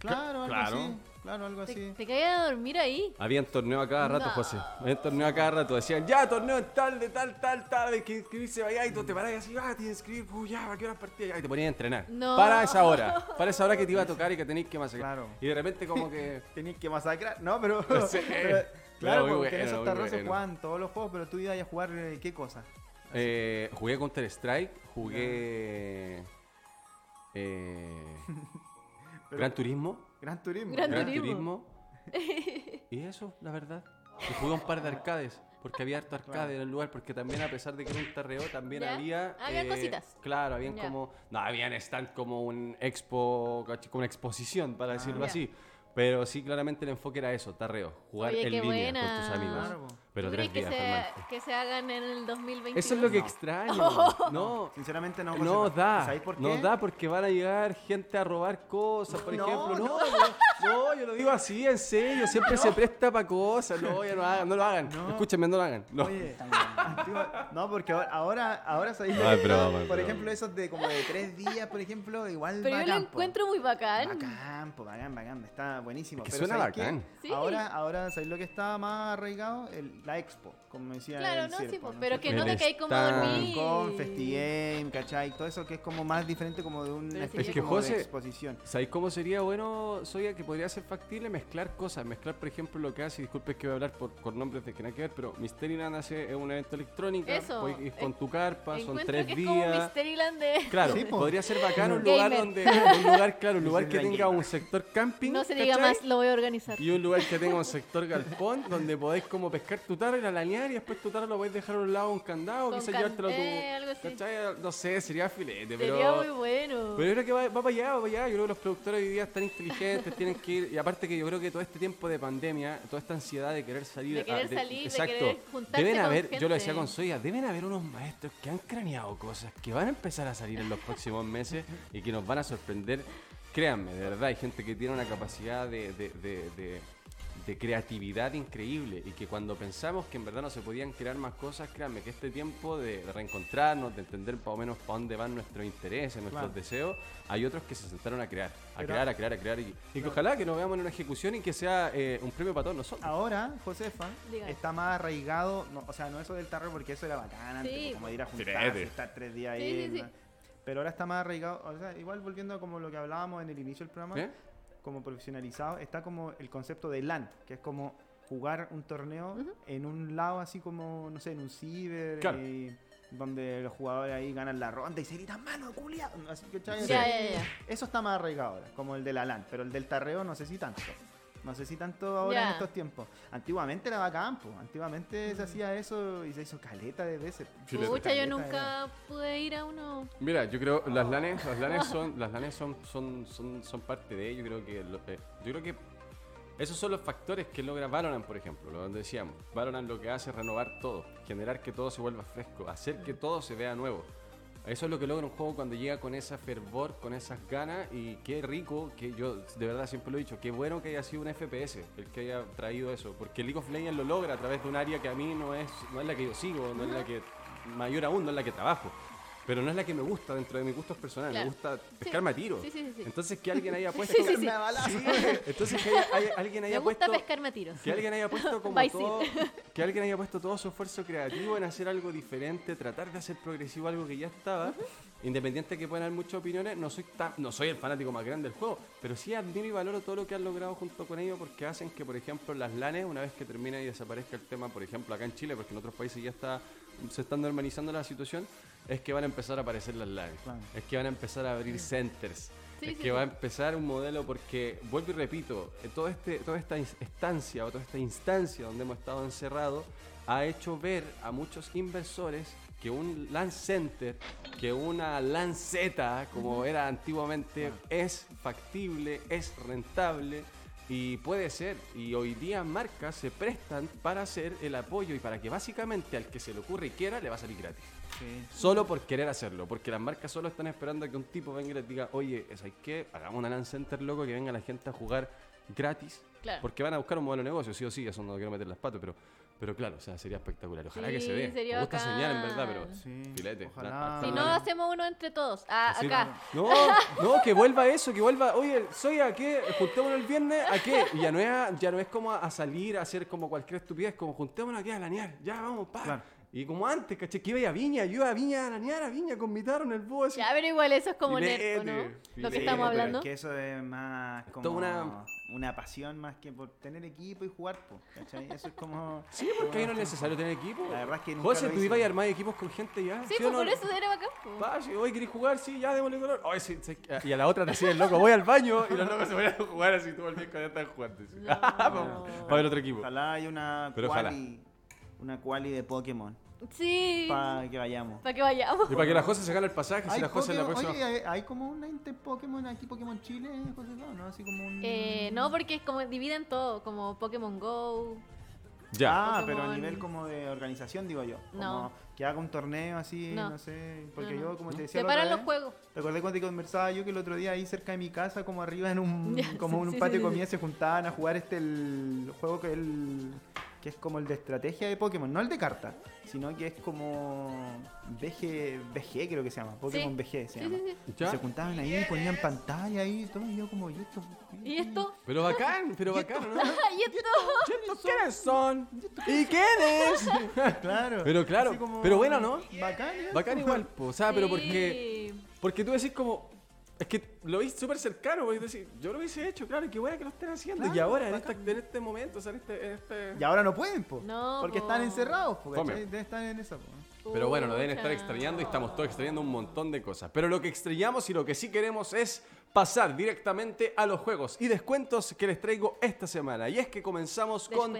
Claro, algo Claro. así. Claro, algo ¿Te, así. te caías a dormir ahí? Habían torneo a cada rato, No. José. Habían torneo a cada rato. Decían, ya, torneo en tal, de tal, tal, tal, de que inscribirse allá y tú te parás y así, ah, tienes que inscribir, uy, ya, ¿a qué hora partida? Y te ponías a entrenar. No. Para esa hora. Para esa hora que te iba a tocar y que tenías que masacrar. Claro. Y de repente como que... Tenías que masacrar. No, pero. Claro, Muy porque en bueno, esos muy tarros se juegan todos los juegos, pero tú ibas a jugar eh, qué cosa. eh, jugué Counter Strike, jugué... Eh, Gran Turismo. Gran Turismo. Gran Gran Turismo. Turismo. y eso, la verdad. Y jugué un par de arcades. Porque había harto arcade en el lugar, porque también a pesar de que era un tarreo, también Ya. había... Habían cositas. Claro, habían Ya. como... No, habían stand como un expo, como una exposición, para decirlo Ya. así. Pero sí, claramente el enfoque era eso, tarreo. Jugar Oye, en línea con tus amigos. Claro. Pero Pero ¿Tú tres crees que se, Germán. que se hagan en el 2021? Eso es lo que No. extraño. No, Sinceramente no. no da. ¿Sabéis por qué? No da porque van a llegar gente a robar cosas, por No, ejemplo. No, no. no, no, yo lo digo así, en serio. Siempre se presta para cosas. No, ya no hagan, no lo hagan. No. Escúchenme, no lo hagan. No. Oye, no, porque ahora, ahora, sabéis por ejemplo, esos de como de tres días, por ejemplo, igual Pero yo lo po. encuentro muy bacán. Bacán, po, bacán, bacán, está buenísimo. Es que Pero suena bacán. Sí. Ahora, ahora, ¿sabéis lo que está más arraigado? El- la expo, como decía Claro, el no, Circo, sí, po, ¿no? pero que no te caes como dormir. Con Festigame, ¿cachai? Todo eso que es como más diferente como de una especie Es que, como de José, exposición. ¿Sabéis cómo sería bueno, Soya, que podría ser factible mezclar cosas? Mezclar, por ejemplo, lo que hace, disculpe que voy a hablar por, por nombres de que nada que ver, pero Mysteryland hace es un evento electrónico, Eso, puedes ir con eh, tu carpa, son tres que es como días. Mysteryland de... Claro, Sí, podría ser bacano un lugar donde, un lugar, claro, un lugar que tenga un sector camping. No se diga ¿cachai? más, lo voy a organizar. Y un lugar que tenga un sector galpón donde podéis como pescar tu tarro y la lanear y después tu tarro lo podéis dejar a un lado de un candado, Con quizás can- llevártelo a tu. eh, algo así. ¿cachai? No sé, sería filete, pero. Sería muy bueno. Pero yo creo que va, va para allá, va para allá. Yo creo que los productores hoy día están inteligentes, tienen que ir. Y aparte que yo creo que todo este tiempo de pandemia, toda esta ansiedad de querer salir. De querer ah, salir, de exacto, querer juntarse Deben con haber, yo lo decía con Soya, deben haber unos maestros que han craneado cosas que van a empezar a salir en los próximos meses y que nos van a sorprender. Créanme, de verdad, hay gente que tiene una capacidad de, de- de- de- creatividad increíble y que cuando pensamos que en verdad no se podían crear más cosas, créanme que este tiempo de, de reencontrarnos, de entender más o menos para dónde van nuestros intereses, nuestros Claro. deseos, hay otros que se sentaron a crear, a Pero- crear, a crear, a crear y, y que ojalá que nos veamos en una ejecución y que sea eh, un premio para todos nosotros. Ahora, Josefa, Dígame. está más arraigado, no, o sea, no eso del tarro porque eso era bacán antes, Sí. como ir a juntarse, estar tres días ahí. sí, sí. ¿no? Pero ahora está más arraigado, o sea, igual volviendo a como lo que hablábamos en el inicio del programa, ¿Eh? Como profesionalizado, está como el concepto de LAN, que es como jugar un torneo en un lado así como, no sé, en un ciber, Claro. y donde los jugadores ahí ganan la ronda y se gritan, mano, culiao", así que, ¿cachai? Ya, ya, ya. Eso está más arraigado ahora, como el de la LAN, pero el del tarreo no sé si tanto. No sé si tanto ahora en estos tiempos. Antiguamente era bacán, po. Antiguamente se hacía eso y se hizo caleta de veces. Pucha, yo nunca pude ir a uno. Mira, yo creo las lanes, las lanes son, las lanes son, son, son, son parte de ello. Creo que, lo- eh, yo creo que esos son los factores que logra Valorant, por ejemplo, lo que decíamos. Valorant lo que hace es renovar todo, generar que todo se vuelva fresco, hacer que todo se vea nuevo. Eso es lo que logra un juego cuando llega con esa fervor, con esas ganas y qué rico, que yo de verdad siempre lo he dicho, qué bueno que haya sido un FPS el que haya traído eso, porque League of Legends lo logra a través de un área que a mí no es, no es la que yo sigo, no es la que, mayor aún, no es la que trabajo. Pero no es la que me gusta dentro de mis gustos personales, Claro. me gusta pescarme a tiro. Sí, sí, sí, sí. Entonces que alguien haya puesto... Sí, sí, sí. Sí, entonces que haya- haya- alguien Me haya gusta puesto... pescarme a tiros. Que alguien haya puesto como todo, que alguien haya puesto todo su esfuerzo creativo en hacer algo diferente, tratar de hacer progresivo algo que ya estaba, independiente de que puedan haber muchas opiniones, no soy tan, no soy el fanático más grande del juego, pero sí admiro y valoro todo lo que han logrado junto con ellos porque hacen que, por ejemplo, las LANes, una vez que termina y desaparezca el tema, por ejemplo, acá en Chile, porque en otros países ya está se está normalizando la situación, es que van a empezar a aparecer las Claro. es que van a empezar a abrir centers, Sí, es sí, que sí. va a empezar un modelo porque, vuelvo y repito, eh, todo este, toda esta ins- estancia o toda esta instancia donde hemos estado encerrados ha hecho ver a muchos inversores que un LAN Center, que una LAN Z, como era antiguamente, es factible, es rentable y puede ser. Y hoy día marcas se prestan para hacer el apoyo y para que básicamente al que se le ocurre y quiera le va a salir gratis. Sí. Solo por querer hacerlo, porque las marcas solo están esperando a que un tipo venga y les diga, oye, ¿sabes qué? Hagamos una LAN Center, loco, que venga la gente a jugar gratis. Claro. Porque van a buscar un modelo de negocio, sí o sí, eso no quiero meter las patas, pero, pero claro, o sea, sería espectacular. Ojalá que se dé. sería Me gusta soñar, en verdad, pero Sí, filete. ojalá. Si no, hacemos uno entre todos. Ah, Sí, acá. No, no, que vuelva eso, que vuelva, oye, soy a qué, juntémonos el viernes, ¿a qué? Y ya no es, a- ya no es como a, salir a hacer como cualquier estupidez, como juntémonos aquí a lanear, ya vamos, pa. Claro. Y como antes, caché, que iba a Viña, yo iba a Viña a lanear, a Viña con mi tarro en el búho así. Ya, pero igual eso es como Filete, nerco, ¿no? Lo que estamos pero hablando. Es que eso es más como Toda una- una... pasión más que por tener equipo y jugar, po, ¿cachai? Eso es como... Sí, porque ahí no es necesario tener equipo. La verdad es que nunca José, tú ibas a armar equipos con gente ya. Sí, pues no? por eso era bacán. po. Va, si hoy querés jugar, sí, ya démosle color. Sí, sí. Y a la otra te decía el loco, voy al baño y los locos se ponían a jugar así el día cuando ya están jugando. No. Para ver otro equipo. Ojalá haya una Pero ojalá. quali, una quali de Pokémon Sí. para que vayamos. Para que vayamos. Y para que la José se gane el pasaje, si la José la próxima. Oye, hay, hay como una Inter Pokémon aquí, Pokémon Chile, José, no, ¿no? Así como un... Eh, no, porque es como dividen todo, como Pokémon Go. Ya. Ah, pero a nivel como de organización, digo yo. Como No. que haga un torneo así, no, No. sé. Porque No, no. yo, como te decía. Se la otra paran los juegos. ¿Te acordás cuando te conversaba yo que el otro día ahí cerca de mi casa, como arriba en un, Ya, como sí, en un sí, patio sí, de sí. comida, se juntaban a jugar este el juego que el que es como el de estrategia de Pokémon, no el de cartas, sino que es como BG, BG creo que se llama, Pokémon Sí. BG se Sí, llama. sí, sí. Y ¿Ya? se juntaban ahí, ponían pantalla ahí, todo, y yo como, ¿y esto? ¿Y esto? Pero bacán, pero bacán, ¿no? ¿Y esto? ¿Estos ¿Quiénes son? ¿Y quiénes? Claro. Pero claro, como- pero bueno, ¿no? Bacán, ¿eh? Bacán igual, po, o sea, pero porque, porque tú decís como, es que lo viste súper cercano, porque decís, yo lo hubiese hecho, claro, y qué bueno que lo estén haciendo. y ahora, en, esta- en este momento, o sea, en este... en este- Y ahora no pueden, po. No, porque po. están encerrados, po. Deben estar en esa, po. Pero bueno, lo deben estar extrañando y estamos todos extrañando un montón de cosas. Pero lo que extrañamos y lo que sí queremos es pasar directamente a los juegos y descuentos que les traigo esta semana. Y es que comenzamos con.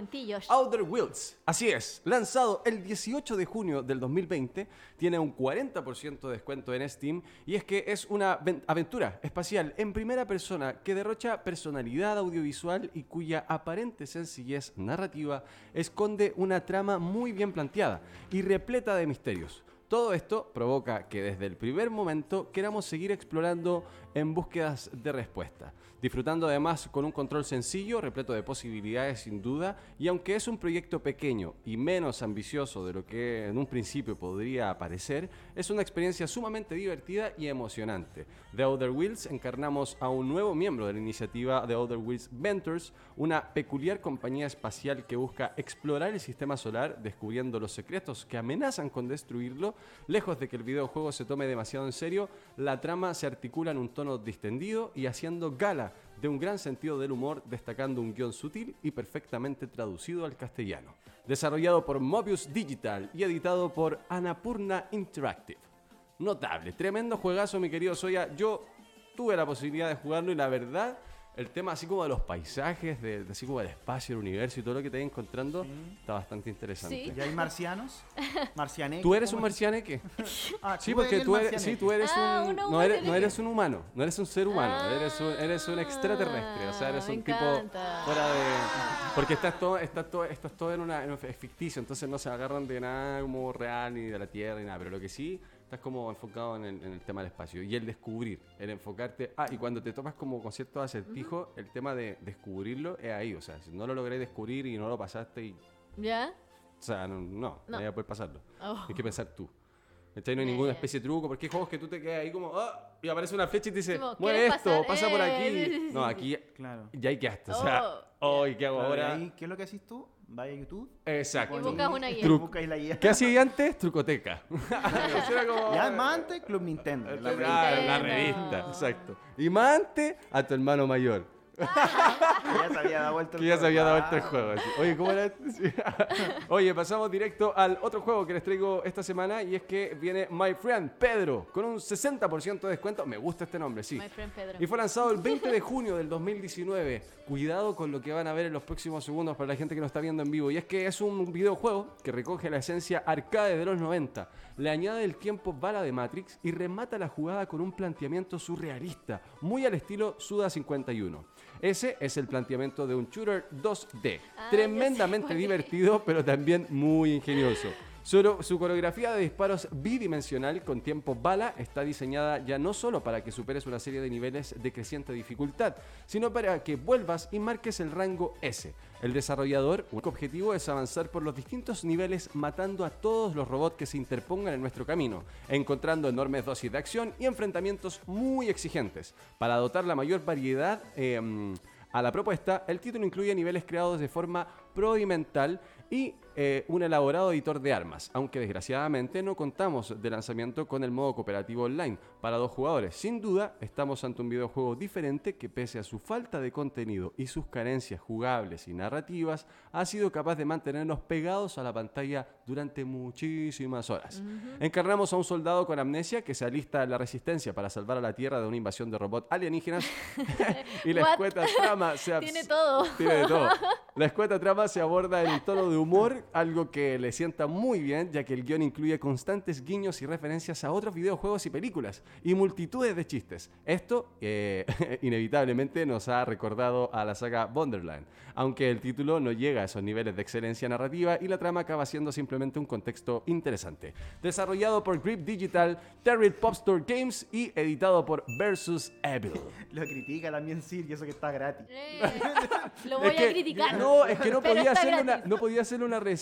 Outer Wilds. Así es, lanzado el 18 de junio del 2020, tiene un 40% de descuento en Steam y es que es una ven- aventura espacial en primera persona que derrocha personalidad audiovisual y cuya aparente sencillez narrativa esconde una trama muy bien planteada y repleta de misterios. Todo esto provoca que desde el primer momento queramos seguir explorando en búsquedas de respuesta, disfrutando además con un control sencillo, repleto de posibilidades sin duda, y aunque es un proyecto pequeño y menos ambicioso de lo que en un principio podría parecer, es una experiencia sumamente divertida y emocionante. De Outer Wheels encarnamos a un nuevo miembro de la iniciativa The Outer Wheels Ventures, una peculiar compañía espacial que busca explorar el sistema solar descubriendo los secretos que amenazan con destruirlo. Lejos de que el videojuego se tome demasiado en serio, la trama se articula en un tono distendido y haciendo gala de un gran sentido del humor, destacando un guion sutil y perfectamente traducido al castellano. Desarrollado por Mobius Digital y editado por Annapurna Interactive. Notable, tremendo juegazo, mi querido Soya. Yo tuve la posibilidad de jugarlo y la verdad, el tema así como de los paisajes, de, de así como el espacio, el universo y todo lo que te vas encontrando, está bastante interesante. Sí. ¿Y hay marcianos? ¿Marcianeques? ¿Tú eres un marcianeque? Ah, Sí, tú porque tú eres, marcianeque. sí, tú eres Ah, un, no eres, no marcianeque. eres un humano, no eres un ser humano, Ah, eres, un, eres un extraterrestre, o sea, eres un tipo encanta. fuera de... Porque estás todo, estás todo, estás todo en una, en es ficticio, entonces no se agarran de nada como real ni de la Tierra ni nada, pero lo que sí, estás como enfocado en el, en el tema del espacio y el descubrir, el enfocarte... Ah, y cuando te topas como con ciertos acertijos, el tema de descubrirlo es ahí, o sea, si no lo logré descubrir y no lo pasaste y... ¿Ya? O sea, no, no, no, No. voy a poder pasarlo. Oh. Hay que pensar tú. ¿Cachai? No hay Ya, ninguna especie de truco, porque hay juegos que tú te quedas ahí como, ah, y aparece una flecha y te dice, Como, mueve ¿quieres esto, pasar? pasa por Eh, aquí. sí, sí, No, sí. aquí Claro. ya hay que hasta. O sea, Oh, oh, ¿y qué hago Claro, ahora? ahí, ¿Qué es lo que haces tú? Vaya a YouTube. Exacto. Y buscas una guía. Truco. Buscáis la guía. ¿Qué hacía antes? Trucoteca. Era como- Ya más antes, Club Nintendo. la Ah, revista. la revista, exacto. Y más antes, a tu hermano mayor. Que ya se había dado vuelta el Que ya se juego. había dado Ah, vuelta el juego. así. Oye, ¿cómo era? Sí. Oye, pasamos directo al otro juego que les traigo esta semana y es que viene My Friend Pedro con un 60% de descuento. Me gusta este nombre, sí. My friend Pedro. Y fue lanzado el 20 de junio del 2019. Cuidado con lo que van a ver en los próximos segundos para la gente que lo está viendo en vivo. Y es que es un videojuego que recoge la esencia arcade de los 90, le añade el tiempo bala de Matrix y remata la jugada con un planteamiento surrealista, muy al estilo Suda 51. Ese es el planteamiento de un shooter 2D, Ah, tremendamente divertido, pero también muy ingenioso. Su, su coreografía de disparos bidimensional con tiempo bala está diseñada ya no solo para que superes una serie de niveles de creciente dificultad, sino para que vuelvas y marques el rango S. El desarrollador, un objetivo es avanzar por los distintos niveles matando a todos los robots que se interpongan en nuestro camino, encontrando enormes dosis de acción y enfrentamientos muy exigentes. Para dotar la mayor variedad eh, a la propuesta, el título incluye niveles creados de forma procedimental y eh, un elaborado editor de armas, aunque desgraciadamente no contamos de lanzamiento con el modo cooperativo online para dos jugadores. Sin duda, estamos ante un videojuego diferente que pese a su falta de contenido y sus carencias jugables y narrativas, ha sido capaz de mantenernos pegados a la pantalla durante muchísimas horas. Encarnamos a un soldado con amnesia que se alista en la resistencia para salvar a la Tierra de una invasión de robots alienígenas y la escueta trama se Tiene todo. tiene todo. La escueta trama se aborda en tono de humor algo que le sienta muy bien, ya que el guion incluye constantes guiños y referencias a otros videojuegos y películas, y multitudes de chistes. Esto, eh, inevitablemente, nos ha recordado a la saga Wonderland, aunque el título no llega a esos niveles de excelencia narrativa y la trama acaba siendo simplemente un contexto interesante. Desarrollado por Grip Digital, Terry Pop Store Games y editado por Versus Evil. Lo critica también Sir y eso que está gratis. Eh, lo voy Es que- a criticar. No, es que no podía, hacerle una, no podía hacerle una reseña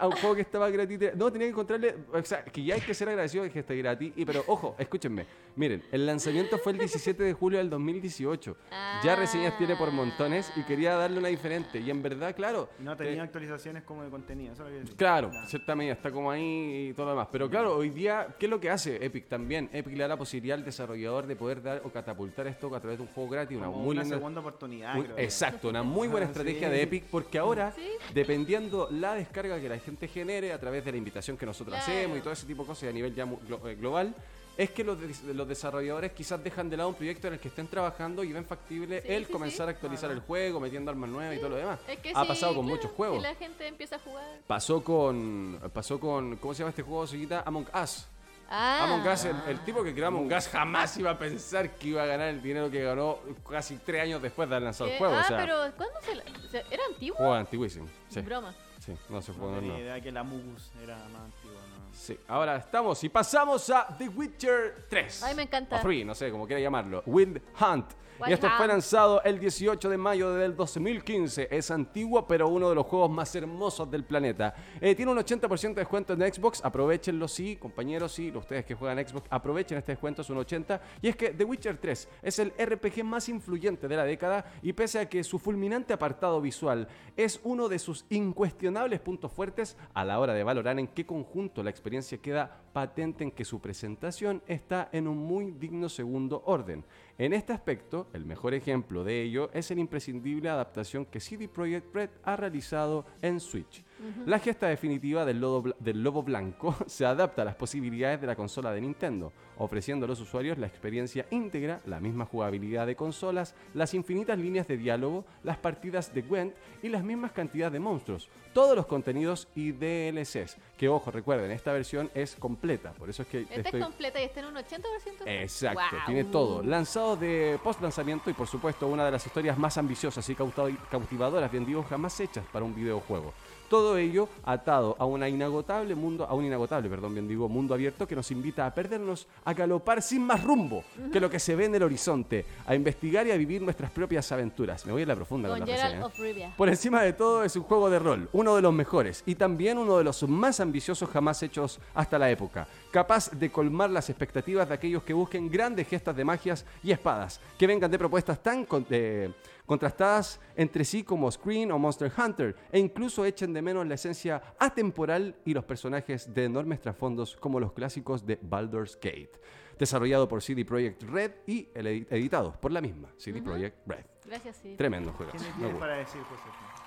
a un juego que estaba gratis. No, tenía que encontrarle. O sea, que ya hay que ser agradecido de que esté gratis. Y, pero ojo, escúchenme. Miren, el lanzamiento fue el 17 de julio del 2018. Ya reseñas tiene por montones y quería darle una diferente. Y en verdad, claro. No eh, tenía actualizaciones como de contenido. Eso es lo que. Claro, Claro. cierta medida está como ahí y todo lo demás. Pero claro, hoy día, ¿qué es lo que hace Epic también? Epic le da la posibilidad al desarrollador de poder dar o catapultar esto a través de un juego gratis. Una Como muy una linda- segunda oportunidad. muy- creo exacto, una muy buena Ah, estrategia sí. de Epic porque ahora, Sí. dependiendo la descarga que la gente genere a través de la invitación que nosotros Claro. hacemos y todo ese tipo de cosas y a nivel ya eh, global, es que los, los desarrolladores quizás dejan de lado un proyecto en el que estén trabajando y ven factible Sí, el sí, comenzar sí. a actualizar el juego, metiendo armas nuevas y todo lo demás. Es que ha pasado con claro, muchos juegos. Si la gente empieza a jugar. Pasó con. Pasó con. ¿Cómo se llama este juego? Among Us. Ah, Among Us, el, el tipo que creó Among Us jamás iba a pensar que iba a ganar el dinero que ganó casi tres años después de haber lanzado el juego. Ah, o sea, pero ¿cuándo se, la- se- ¿Era antiguo? juego antiguísimo. Sí, Broma. sí, no se No juego, no. tenía no. idea que la Mugus era más antigua. ¿no? Sí, ahora estamos y pasamos a The Witcher 3. Ay, me encanta. O 3, no sé, como quiera llamarlo. Wild Hunt. Y esto fue lanzado el 18 de mayo del 2015. Es antiguo, pero uno de los juegos más hermosos del planeta. Eh, tiene un 80% de descuento en Xbox. Aprovechenlo, sí, compañeros, sí. Ustedes que juegan Xbox, aprovechen este descuento, es un 80. Y es que The Witcher 3 es el RPG más influyente de la década y pese a que su fulminante apartado visual es uno de sus incuestionables puntos fuertes a la hora de valorar en qué conjunto la experiencia queda patente en que su presentación está en un muy digno segundo orden. En este aspecto, el mejor ejemplo de ello es la imprescindible adaptación que CD Projekt Red ha realizado en Switch. La gesta definitiva del, del lobo blanco se adapta a las posibilidades de la consola de Nintendo, ofreciendo a los usuarios la experiencia íntegra, la misma jugabilidad de consolas, las infinitas líneas de diálogo, las partidas de Gwent y las mismas cantidades de monstruos. Todos los contenidos y DLCs, que ojo, recuerden, esta versión es completa, por eso es que Esta estoy... es completa y está en un 80%. Exacto, tiene todo. Lanzado de post lanzamiento y por supuesto una de las historias más ambiciosas y cautivadoras, bien digo, jamás hechas para un videojuego. Todo ello atado a una inagotable mundo, a un inagotable, perdón, bien digo, mundo abierto que nos invita a perdernos, a galopar sin más rumbo que lo que se ve en el horizonte, a investigar y a vivir nuestras propias aventuras. Me voy a la profunda con, Con la reseña, ¿eh? Por encima de todo es un juego de rol, uno de los mejores y también uno de los más ambiciosos jamás hechos hasta la época, capaz de colmar las expectativas de aquellos que busquen grandes gestas de magias y espadas, que vengan de propuestas tan con- eh, contrastadas entre sí como Screen o Monster Hunter, e incluso echen de menos la esencia atemporal y los personajes de enormes trasfondos como los clásicos de Baldur's Gate. Desarrollado por CD Projekt Red y editado por la misma CD Projekt Red. Gracias, sí. Tremendo juego. ¿Qué tienes para decir, José?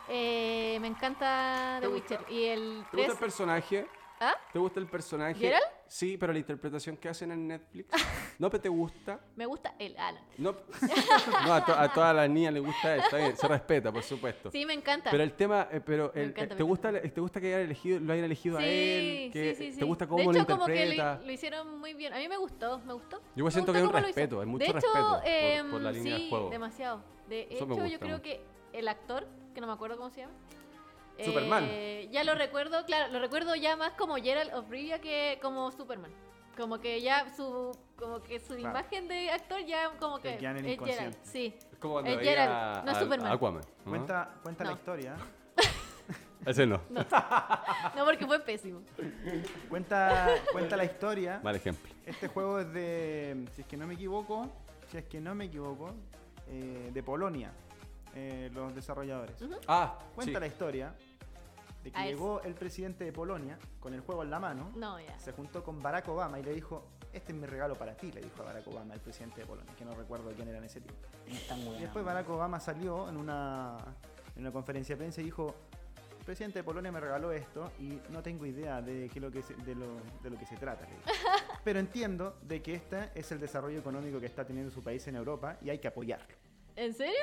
Eh, me encanta The. Witcher. Y el ¿Te 3. gusta el personaje? ¿Ah? ¿Te gusta el personaje? ¿Geralt? Sí, pero la interpretación que hacen en Netflix. ¿No pero te gusta? Me gusta el Alan. No, no a, to- a todas las niñas les gusta, está bien, se respeta, por supuesto. Sí, me encanta. Pero el tema, eh, pero el- encanta, ¿te, me gusta, ¿te gusta que hayan elegido, lo hayan elegido a sí, él? Que, sí, sí, sí. ¿Te gusta de cómo hecho, lo como que interpreta? lo, lo hicieron muy bien. A mí me gustó, me gustó. Yo Me siento que hay un respeto, hay mucho de hecho, respeto por- em, por la línea del juego. demasiado. De hecho, yo creo que el actor, que no me acuerdo cómo se llama. Superman. eh, ya lo recuerdo, claro, lo recuerdo ya más como Geralt of Rivia que como Superman. Como que ya su como que su Claro. imagen de actor ya como que es inconsciente. sí. Es como cuando es veía Geralt, no a- Superman. a Aquaman. ¿no? Cuenta, cuenta la No. historia. Ese no. No, porque fue pésimo. Cuenta, cuenta la historia. Mal ejemplo. Este juego es de, si es que no me equivoco, si es que no me equivoco, eh, de Polonia, eh, los desarrolladores. Ah, Cuenta sí. la historia de que es- llegó el presidente de Polonia con el juego en la mano, No, ya. se juntó con Barack Obama y le dijo, este es mi regalo para ti, le dijo a Barack Obama, el presidente de Polonia, que no recuerdo quién era en ese tiempo. Y después Barack Obama salió en una, en una conferencia de prensa y dijo, el presidente de Polonia me regaló esto y no tengo idea de, qué lo que se, de, lo, de lo que se trata. le dijo. Pero entiendo de que este es el desarrollo económico que está teniendo su país en Europa y hay que apoyarlo. ¿En serio?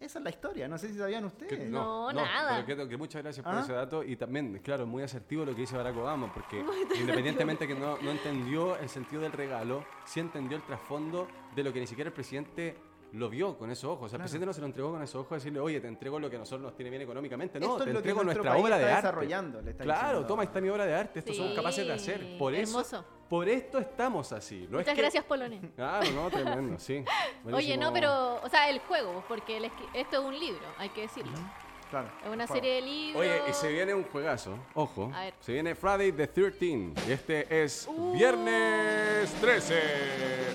Esa es la historia, no sé si sabían Que- ustedes. No, nada. pero que, que muchas gracias por ¿Ah? ese dato y también, claro, muy asertivo lo que dice Barack Obama, porque independientemente que no, no entendió el sentido del regalo, sí entendió el trasfondo de lo que ni siquiera el presidente lo vio con esos ojos. O sea, el presidente no se lo entregó con esos ojos a decirle, oye, te entrego lo que a nosotros nos tiene bien económicamente. No, Esto te es lo que entrego nuestra país obra de arte. desarrollando, le está claro, diciendo. toma, ahí está mi obra de arte. Esto somos Sí, capaces de hacer. Por eso, hermoso. Por esto estamos así. No es Muchas que- gracias, Polonia. Claro, no, tremendo, sí. Oye, no, pero, o sea, el juego, porque el esto es un libro, hay que decirlo. Claro. Es una Juego. serie de libros. Oye, y se viene un juegazo, ojo. A ver. Se viene Friday the 13 y este es Uh. viernes 13.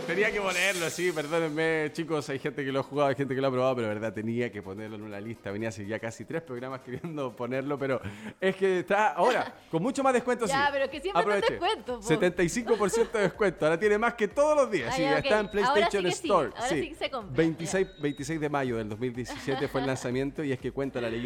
Tenía que ponerlo, sí, perdónenme, chicos, hay gente que lo ha jugado, hay gente que lo ha probado, pero de verdad tenía que ponerlo en una lista. Venía hace ya casi tres programas queriendo ponerlo, pero es que está ahora con mucho más descuento. Ya, sí. pero que siempre Aproveche. descuento, po. 75% de descuento. Ahora tiene más que todos los días. Ah, sí, ya, ya ok. está en Ahora PlayStation sí que sí, Store. ahora sí que se compra, 26, 26 de mayo del 2017 fue el lanzamiento y es que cuenta la leyenda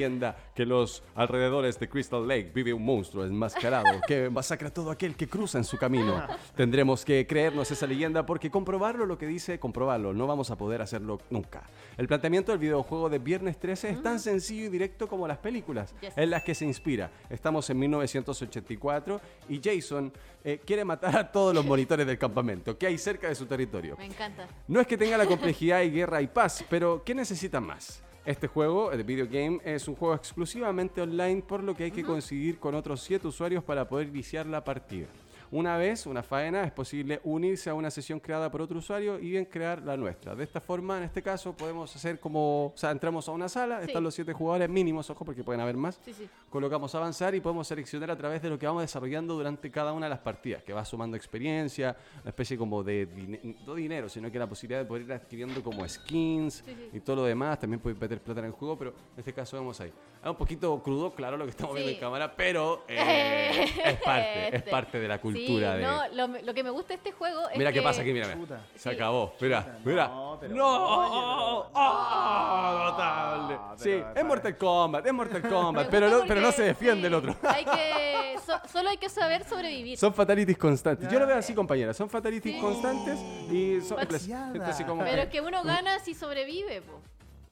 que los alrededores de Crystal Lake vive un monstruo enmascarado que masacra a todo aquel que cruza en su camino. Tendremos que creernos esa leyenda porque comprobarlo lo que dice, comprobarlo, no vamos a poder hacerlo nunca. El planteamiento del videojuego de Viernes 13 es tan sencillo y directo como las películas Yes. en las que se inspira. Estamos en 1984 y Jason eh, quiere matar a todos los monitores del campamento que hay cerca de su territorio. Me encanta. No es que tenga la complejidad y guerra y paz, pero ¿qué necesita más? Este juego, el video game, es un juego exclusivamente online, por lo que hay que conseguir con otros 7 usuarios para poder iniciar la partida. Una vez, una faena, es posible unirse a una sesión creada por otro usuario y bien crear la nuestra. De esta forma, en este caso, podemos hacer como, o sea, entramos a una sala, Sí. están los 7 jugadores mínimos, ojo, porque pueden haber más Sí, sí. colocamos avanzar y podemos seleccionar a través de lo que vamos desarrollando durante cada una de las partidas, que va sumando experiencia, una especie como de dine- no dinero, sino que la posibilidad de poder ir adquiriendo como skins y todo lo demás, también puedes meter plata en el juego, pero en este caso vemos ahí. Es un poquito crudo, claro, lo que estamos viendo en cámara, pero eh, es parte, es Este. parte de la cultura Sí, de... no, lo, lo que me gusta de este juego es Mira que... qué pasa aquí, mira. Se Sí. acabó. Mira, Chuta, mira. no, pero- ¡No! oye, pero- ¡Ah! notable. No, sí, pero- es Mortal Kombat, es Mortal Kombat, pero no, pero no se defiende sí, el otro. Hay que, so- solo hay que saber sobrevivir. Son fatalities constantes. Yo lo veo así, compañera. Son fatalities Sí. constantes y son así como. Pero es que uno gana si sobrevive, po.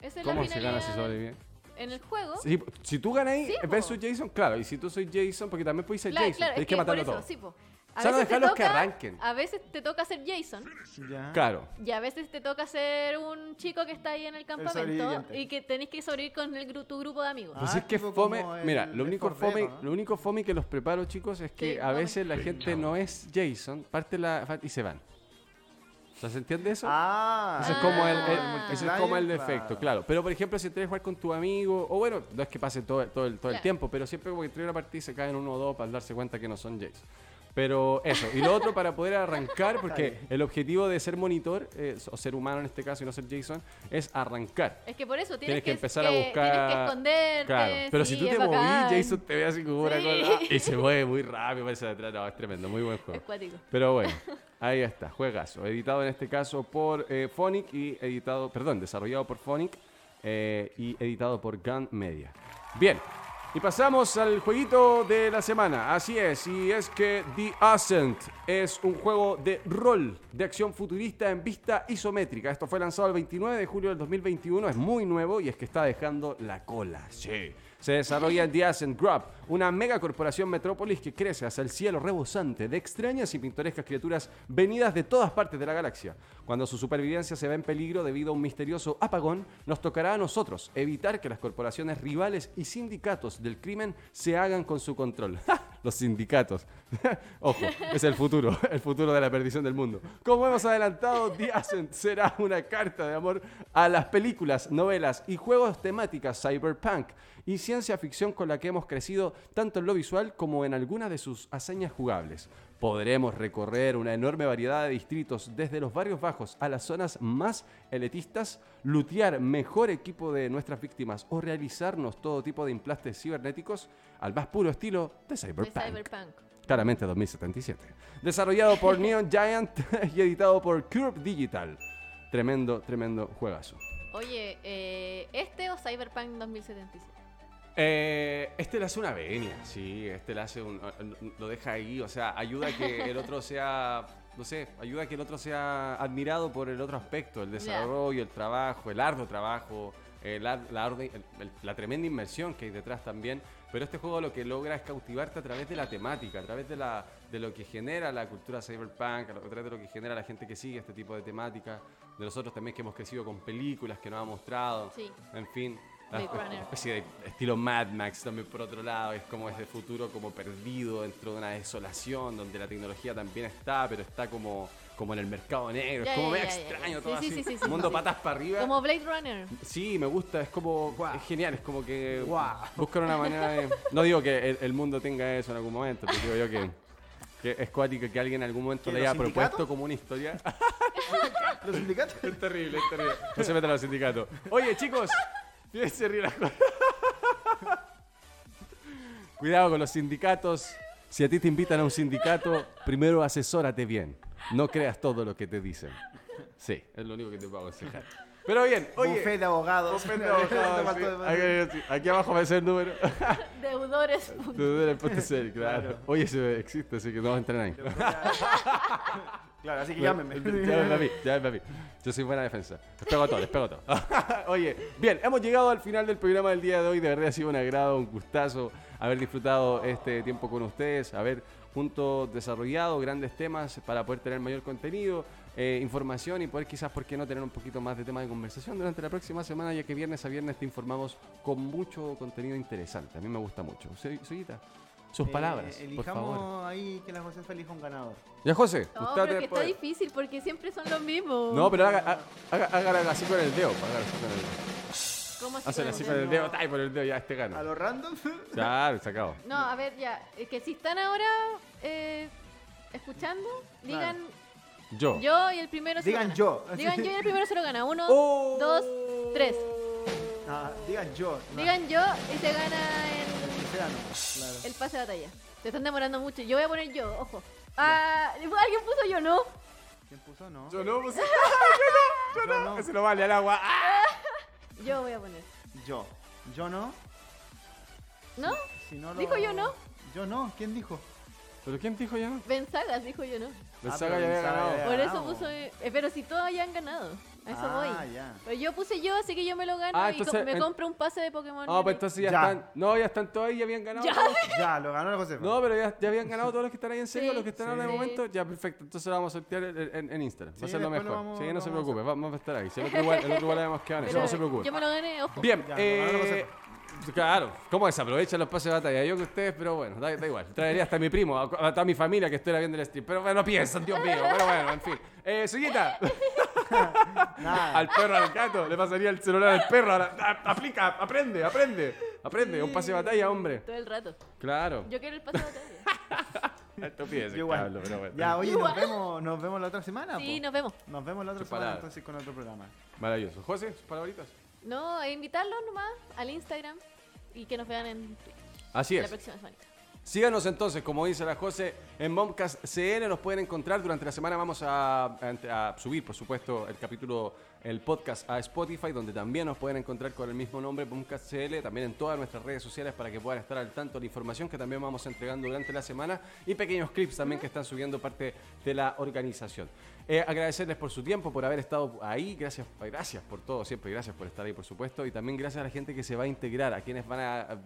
Esa es la ¿Cómo se finalidad gana si sobrevive? En el juego. Sí, si tú ganas ahí Sí, versus Jason, claro. Y si tú soy Jason, porque también puedes ser Claro, Jason. claro, Tienes es que, que por matarlo eso, todo. sí, po. A O sea, no veces te dejarlos que arranquen. A veces te toca ser Jason Ya. Claro. y a veces te toca ser un chico que está ahí en el campamento sobreviviente. y que tenés que sobrevivir con el gru- tu grupo de amigos. Ah, Pues es que tipo fome. como el Mira, lo único 4 Dead, fome, ¿no? lo único fome que los preparo, chicos, es que Sí, a fome. veces la gente no es Jason, parte la y se van. O sea, ¿se entiende eso? Ah, Ese es como el, el- Ah. ese es como el defecto, claro. Pero por ejemplo, si quieres jugar con tu amigo, o bueno, no es que pase todo, todo, el, todo el Claro. tiempo, pero siempre como que entre una partida y se caen uno o dos para darse cuenta que no son Jace. Pero eso, y lo otro para poder arrancar, porque el objetivo de ser monitor, eh, o ser humano en este caso y no ser Jason, es arrancar. Es que por eso Tienes tienes, que empezar a buscar- Tienes que esconderte. Claro, pero sí, si tú te moví, bacán. Jason te ve así como una Sí. cosa y se mueve muy rápido, parece detrás. No, es tremendo, muy buen juego. cuático. Pero bueno, ahí está, juegazo. Editado en este caso por eh, Phonic y editado, perdón, desarrollado por Phonic eh, y editado por Gun Media. Bien, y pasamos al jueguito de la semana. Así es, y es que The Ascent es un juego de rol de acción futurista en vista isométrica. Esto fue lanzado el 29 de julio del 2021, es muy nuevo y es que está dejando la cola. Sí. Se desarrolla en The Ascent Group, una megacorporación metrópolis que crece hacia el cielo rebosante de extrañas y pintorescas criaturas venidas de todas partes de la galaxia. Cuando su supervivencia se ve en peligro debido a un misterioso apagón, nos tocará a nosotros evitar que las corporaciones rivales y sindicatos del crimen se hagan con su control. Los sindicatos. Ojo, es el futuro, el futuro de la perdición del mundo. Como hemos adelantado, Ascent será una carta de amor a las películas, novelas y juegos temáticas cyberpunk y ciencia ficción con la que hemos crecido tanto en lo visual como en algunas de sus hazañas jugables. Podremos recorrer una enorme variedad de distritos desde los barrios bajos a las zonas más elitistas, lutear mejor equipo de nuestras víctimas o realizarnos todo tipo de implantes cibernéticos al más puro estilo de De Cyberpunk. Cyberpunk. Claramente 2077. Desarrollado por Neon Giant y editado por Curve Digital. Tremendo, tremendo juegazo. Oye, eh, ¿este o Cyberpunk 2077? Eh, este le hace una venia, sí, este le hace un, lo deja ahí, o sea, ayuda a que el otro sea, no sé, ayuda a que el otro sea admirado por el otro aspecto, el desarrollo, el trabajo, el arduo trabajo eh, la, el- el- la tremenda inmersión que hay detrás también. Pero este juego lo que logra es cautivarte a través de la temática, a través de, la, de lo que genera la cultura cyberpunk, a través de lo que genera la gente que sigue este tipo de temática, de nosotros también que hemos crecido con películas que nos ha mostrado, Sí. en fin. Blade Runner. especie de estilo Mad Max también por otro lado, es como ese futuro como perdido dentro de una desolación donde la tecnología también está, pero está como, como en el mercado negro, Ya, es como ya, medio ya, ya, extraño todo Sí, sí, así, sí, sí, sí, mundo sí. patas para arriba. Como Blade Runner. Sí, me gusta, es como Guau. es genial, es como que Guau. buscan una manera de... No digo que el, el mundo tenga eso en algún momento, pero digo yo que, que es cuático que alguien en algún momento ¿Que le haya propuesto sindicatos? como una historia. ¿Los sindicatos? es terrible, es terrible. No se metan los sindicatos. Oye, chicos, fíjense ríe cosas. Cuidado con los sindicatos. Si a ti te invitan a un sindicato, primero asesórate bien. No creas todo lo que te dicen. Sí, es lo único que te puedo aconsejar. Pero bien, oye. Buffet de abogados. De abogados, sí. Aquí, aquí abajo va a ser el número. Deudores. Dudere.cl, claro. Oye, ese existe, así que no vamos a entrar ahí. Claro, así que llámenme. Llámenme a mí, llámenme a mí. Yo soy buena defensa. Les pego a todos, les pego a todos. Oye, bien, hemos llegado al final del programa del día de hoy. De verdad ha sido un agrado, un gustazo haber disfrutado este tiempo con ustedes, haber juntos desarrollado grandes temas para poder tener mayor contenido, eh, información y poder quizás, ¿por qué no tener un poquito más de tema de conversación durante la próxima semana, ya que viernes a viernes te informamos con mucho contenido interesante. A mí me gusta mucho. Soy- Soyita, sus Eh, palabras, por Elijamos favor. ahí que la Josefa elija un ganador. Ya, José, No, usted pero te que está difícil porque siempre son los mismos. No, pero haga, haga, haga- así con el dedo. Hágala así con el dedo. ¿Cómo así con así el con el dedo? tay por el dedo, ya este ¿A gana. lo random? Claro, sacado. No, a ver, ya. Es que si están ahora eh, escuchando, digan Yo. yo y el primero se lo Digan yo. Digan yo y el primero se lo gana. Uno, Oh. dos, tres. Ah, digan yo. no, Digan yo y se gana el, no, Claro. el pase de batalla. Se están demorando mucho. Yo voy a poner yo, ojo. Ah, ¿Alguien puso yo, no? ¿Quién puso? No. Yo no, pues. Yo no. Ese no vale al agua. ¡Ah! Yo voy a poner. Yo. Yo no. ¿No? Si no lo- Dijo yo no. Yo no. ¿Quién dijo? ¿Pero quién dijo ya? Ben Sagas dijo yo no. Pensaba pero que ya había ganado. Por eso puso. eh, pero si todos ya han ganado. A eso ah, voy. ya. Pero yo puse yo, así que yo me lo gano Ah, y me en- compro un pase de Pokémon. No, pues entonces ya, Ya. están. No, ya están todos ahí, ya habían ganado. Ya. todos. Ya, lo ganó la Josefa. No, pero ya, ya habían ganado todos los que están ahí en serio, Sí. los que están ahora de Sí. momento. Ya, perfecto. Entonces lo vamos a sortear en, en- en Instagram. Va a Sí, ser lo lo mejor. vamos- sí, no lo se preocupe, vamos a estar ahí. Si el otro igual, el otro igual eso, Pero no se preocupe. Yo me lo gané, ojo. Bien, Ya, lo eh, claro, ¿cómo desaprovechan los pases de batalla? Yo que ustedes, pero bueno, da, da igual. Traería hasta a mi primo, a, a toda mi familia que estuviera viendo el stream. Pero bueno, no piensan, Dios mío. Pero bueno, en fin. Eh, Suyita, Nada. al perro, al gato, le pasaría el celular al perro. A- aplica, aprende, aprende. Aprende, un pase de batalla, hombre. Todo el rato. Claro. Yo quiero el pase de batalla. Estupidez, Yo igual. Pablo, pero bueno. Ya, oye, Igual. nos vemos, nos vemos la otra semana. sí, po. nos vemos. Nos vemos la otra semana entonces con otro programa. Maravilloso. José, sus palabritas. No, e invitarlos nomás al Instagram y que nos vean en Así la es. próxima semana. Síganos entonces, como dice la José, en Bombcast CN nos pueden encontrar. Durante la semana vamos a, a- subir, por supuesto, el capítulo, el podcast a Spotify, donde también nos pueden encontrar con el mismo nombre, Bombcast CL, también en todas nuestras redes sociales para que puedan estar al tanto de la información que también vamos entregando durante la semana y pequeños clips también que están subiendo parte de la organización. Eh, agradecerles por su tiempo, por haber estado ahí, gracias, gracias por todo, siempre gracias por estar ahí, por supuesto, y también gracias a la gente que se va a integrar, a quienes van a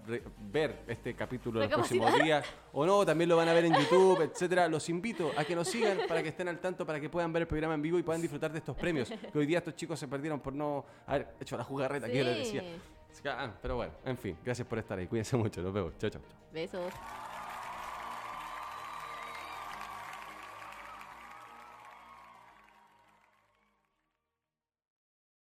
ver este capítulo el próximo Recapacitar. día o no, también lo van a ver en YouTube, etcétera. Los invito a que nos sigan para que estén al tanto, para que puedan ver el programa en vivo y puedan disfrutar de estos premios. Que hoy día estos chicos se perdieron por no haber hecho la jugarreta que yo les decía. Sí. Ah, pero bueno, en fin, gracias por estar ahí. Cuídense mucho, nos vemos. Chao, chao. Besos.